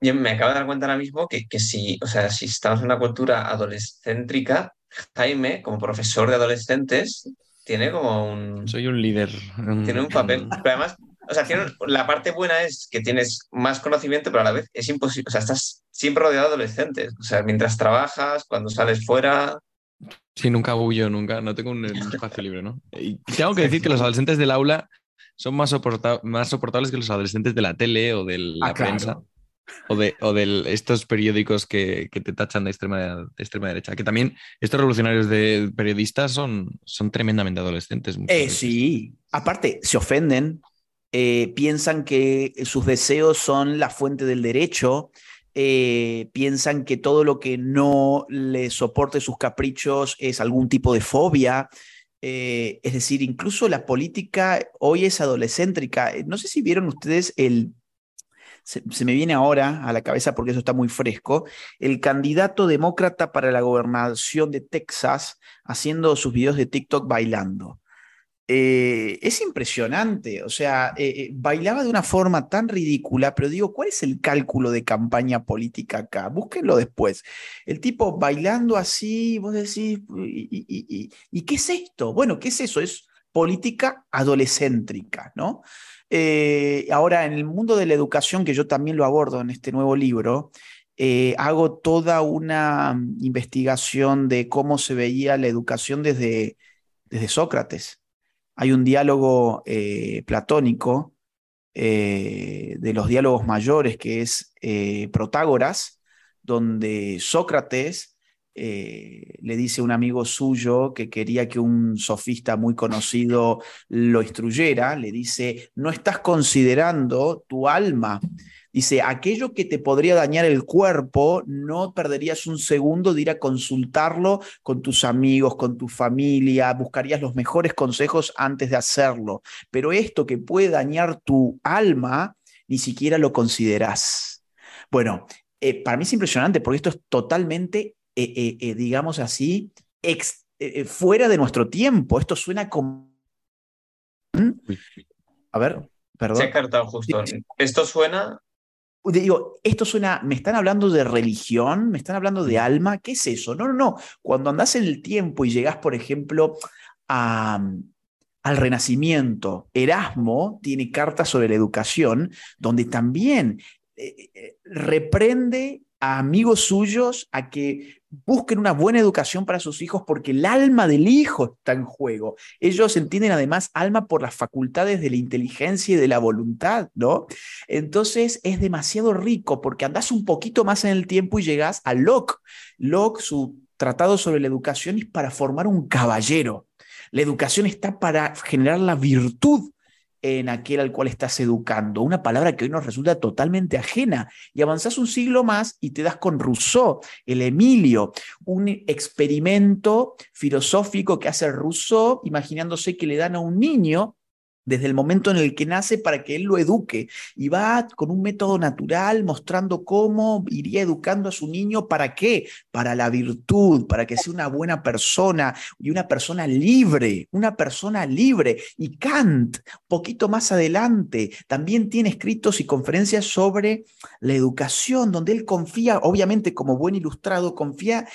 Yo me acabo de dar cuenta ahora mismo que, que si, o sea, si estamos en una cultura adolescéntrica, Jaime, como profesor de adolescentes, tiene como un... Soy un líder. Tiene un papel. Pero además, o sea, la parte buena es que tienes más conocimiento, pero a la vez es imposible. O sea, estás siempre rodeado de adolescentes. O sea, mientras trabajas, cuando sales fuera. Sí, nunca huyo, nunca. No tengo un espacio libre, ¿no? Y tengo que decir que los adolescentes del aula son más, más soportables que los adolescentes de la tele o de la ah, prensa. O de, o estos periódicos que, te tachan de extrema, de extrema derecha. Que también estos revolucionarios de periodistas son, son tremendamente adolescentes. Eh, sí, aparte, se ofenden, eh, piensan que sus deseos son la fuente del derecho. Eh, piensan que todo lo que no le soporte sus caprichos es algún tipo de fobia. es decir, incluso la política hoy es adolescéntrica. No sé si vieron ustedes el se, me viene ahora a la cabeza porque eso está muy fresco, el candidato demócrata para la gobernación de Texas haciendo sus videos de TikTok bailando. Eh, es impresionante, o sea, eh, eh, bailaba de una forma tan ridícula, pero digo, ¿cuál es el cálculo de campaña política acá? Búsquenlo después. El tipo bailando así, vos decís, ¿y, qué es esto? Bueno, ¿qué es eso? Es política adolescéntrica, ¿no? Eh, ahora, en el mundo de la educación, que yo también lo abordo en este nuevo libro, eh, hago toda una investigación de cómo se veía la educación desde, desde Sócrates. Hay un diálogo eh, platónico de los diálogos mayores que es Protágoras, donde Sócrates eh, le dice un amigo suyo que quería que un sofista muy conocido lo instruyera, le dice, no estás considerando tu alma. Dice, aquello que te podría dañar el cuerpo, no perderías un segundo de ir a consultarlo con tus amigos, con tu familia, buscarías los mejores consejos antes de hacerlo. Pero esto que puede dañar tu alma, ni siquiera lo consideras. Bueno, eh, para mí es impresionante porque esto es totalmente eh, eh, eh, digamos así, fuera de nuestro tiempo. Esto suena como... A ver, perdón. Se ha justo. Esto suena digo, esto suena, ¿me están hablando de religión? ¿Me están hablando de alma? ¿Qué es eso? No, no, no. Cuando andás en el tiempo y llegás, por ejemplo, al Renacimiento, Erasmo tiene cartas sobre la educación, donde también eh, reprende a amigos suyos a que busquen una buena educación para sus hijos porque el alma del hijo está en juego. Ellos entienden además alma por las facultades de la inteligencia y de la voluntad, ¿no? Entonces es demasiado rico porque andás un poquito más en el tiempo y llegás a Locke. Locke, su tratado sobre la educación es para formar un caballero. La educación está para generar la virtud en aquel al cual estás educando, una palabra que hoy nos resulta totalmente ajena. Y avanzás un siglo más y te das con Rousseau, el Emilio, un experimento filosófico que hace Rousseau, imaginándose que le dan a un niño desde el momento en el que nace para que él lo eduque. Y va con un método natural mostrando cómo iría educando a su niño. ¿Para qué? Para la virtud, para que sea una buena persona y una persona libre, una persona libre. Y Kant, poquito más adelante, también tiene escritos y conferencias sobre la educación, donde él confía, obviamente como buen ilustrado, confía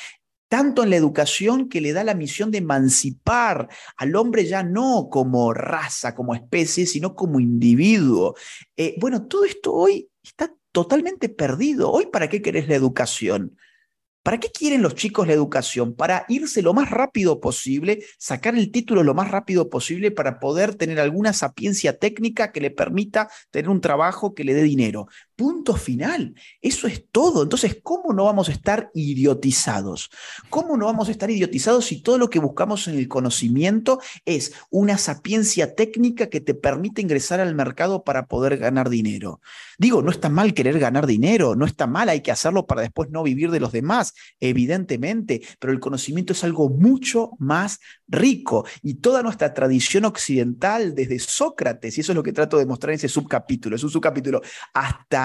tanto en la educación que le da la misión de emancipar al hombre ya no como raza, como especie, sino como individuo. Eh, bueno, todo esto hoy está totalmente perdido. Hoy, ¿para qué querés la educación? ¿Para qué quieren los chicos la educación? Para irse lo más rápido posible, sacar el título lo más rápido posible para poder tener alguna sapiencia técnica que le permita tener un trabajo que le dé dinero. Punto final. Eso es todo. Entonces, ¿cómo no vamos a estar idiotizados? ¿Cómo no vamos a estar idiotizados si todo lo que buscamos en el conocimiento es una sapiencia técnica que te permite ingresar al mercado para poder ganar dinero? Digo, no está mal querer ganar dinero, no está mal, hay que hacerlo para después no vivir de los demás, evidentemente, pero el conocimiento es algo mucho más rico y toda nuestra tradición occidental, desde Sócrates, y eso es lo que trato de mostrar en ese subcapítulo, es un subcapítulo hasta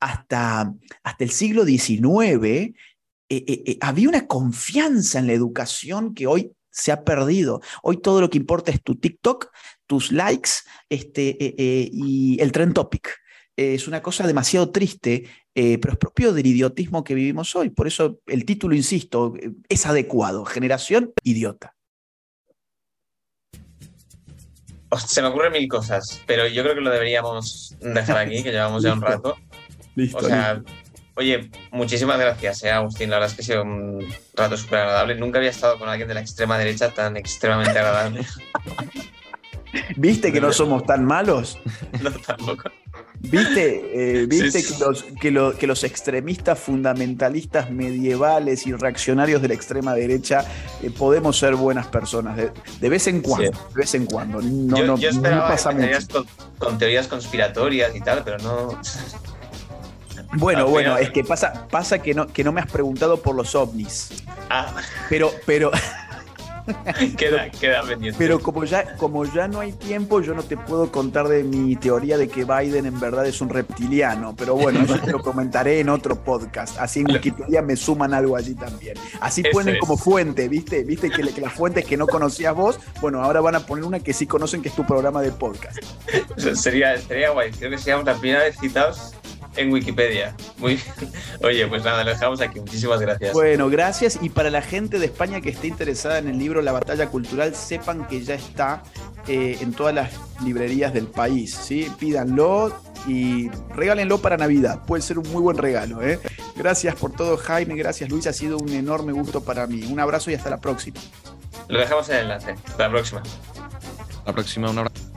hasta, hasta, el siglo XIX, eh, eh, eh, había una confianza en la educación que hoy se ha perdido. Hoy todo lo que importa es tu TikTok, tus likes este, y el trend topic. es una cosa demasiado triste, pero es propio del idiotismo que vivimos hoy. Por eso el título, insisto, es adecuado. Generación idiota. Se me ocurren mil cosas, pero yo creo que lo deberíamos dejar aquí, que llevamos ya un rato. Listo, o sea, oye, muchísimas gracias, eh, Agustín. La verdad es que ha sido un rato súper agradable. Nunca había estado con alguien de la extrema derecha tan extremadamente agradable. ¿Viste que no somos tan malos? No, tampoco. ¿Viste, eh, ¿viste Que, los, que, que, los, extremistas fundamentalistas medievales y reaccionarios de la extrema derecha eh, podemos ser buenas personas? De, vez en cuando, de vez en cuando. No, yo, no, yo esperaba pasa mucho. Con, teorías conspiratorias y tal, pero no. Bueno, bueno, es que pasa, pasa que, no, que no me has preguntado por los ovnis. Ah. Pero, pero. queda, queda pendiente. Pero como ya, como ya no hay tiempo, yo no te puedo contar de mi teoría de que Biden en verdad es un reptiliano. Pero bueno, eso te lo comentaré en otro podcast. Así en Wikipedia me suman algo allí también. Así ponen como fuente, ¿viste? ¿Viste que, las fuentes que no conocías vos, bueno, ahora van a poner una que sí conocen que es tu programa de podcast. Sería, sería guay. Creo que seríamos la primera vez citados en Wikipedia. Muy Oye, pues nada, lo dejamos aquí. Muchísimas gracias. Bueno, gracias. Y para la gente de España que esté interesada en el libro La Batalla Cultural, sepan que ya está eh, en todas las librerías del país. ¿sí? Pídanlo y regálenlo para Navidad. Puede ser un muy buen regalo. ¿eh? Gracias por todo, Jaime. Gracias, Luis. Ha sido un enorme gusto para mí. Un abrazo y hasta la próxima. Lo dejamos en el enlace. Hasta la próxima. La próxima, un abrazo.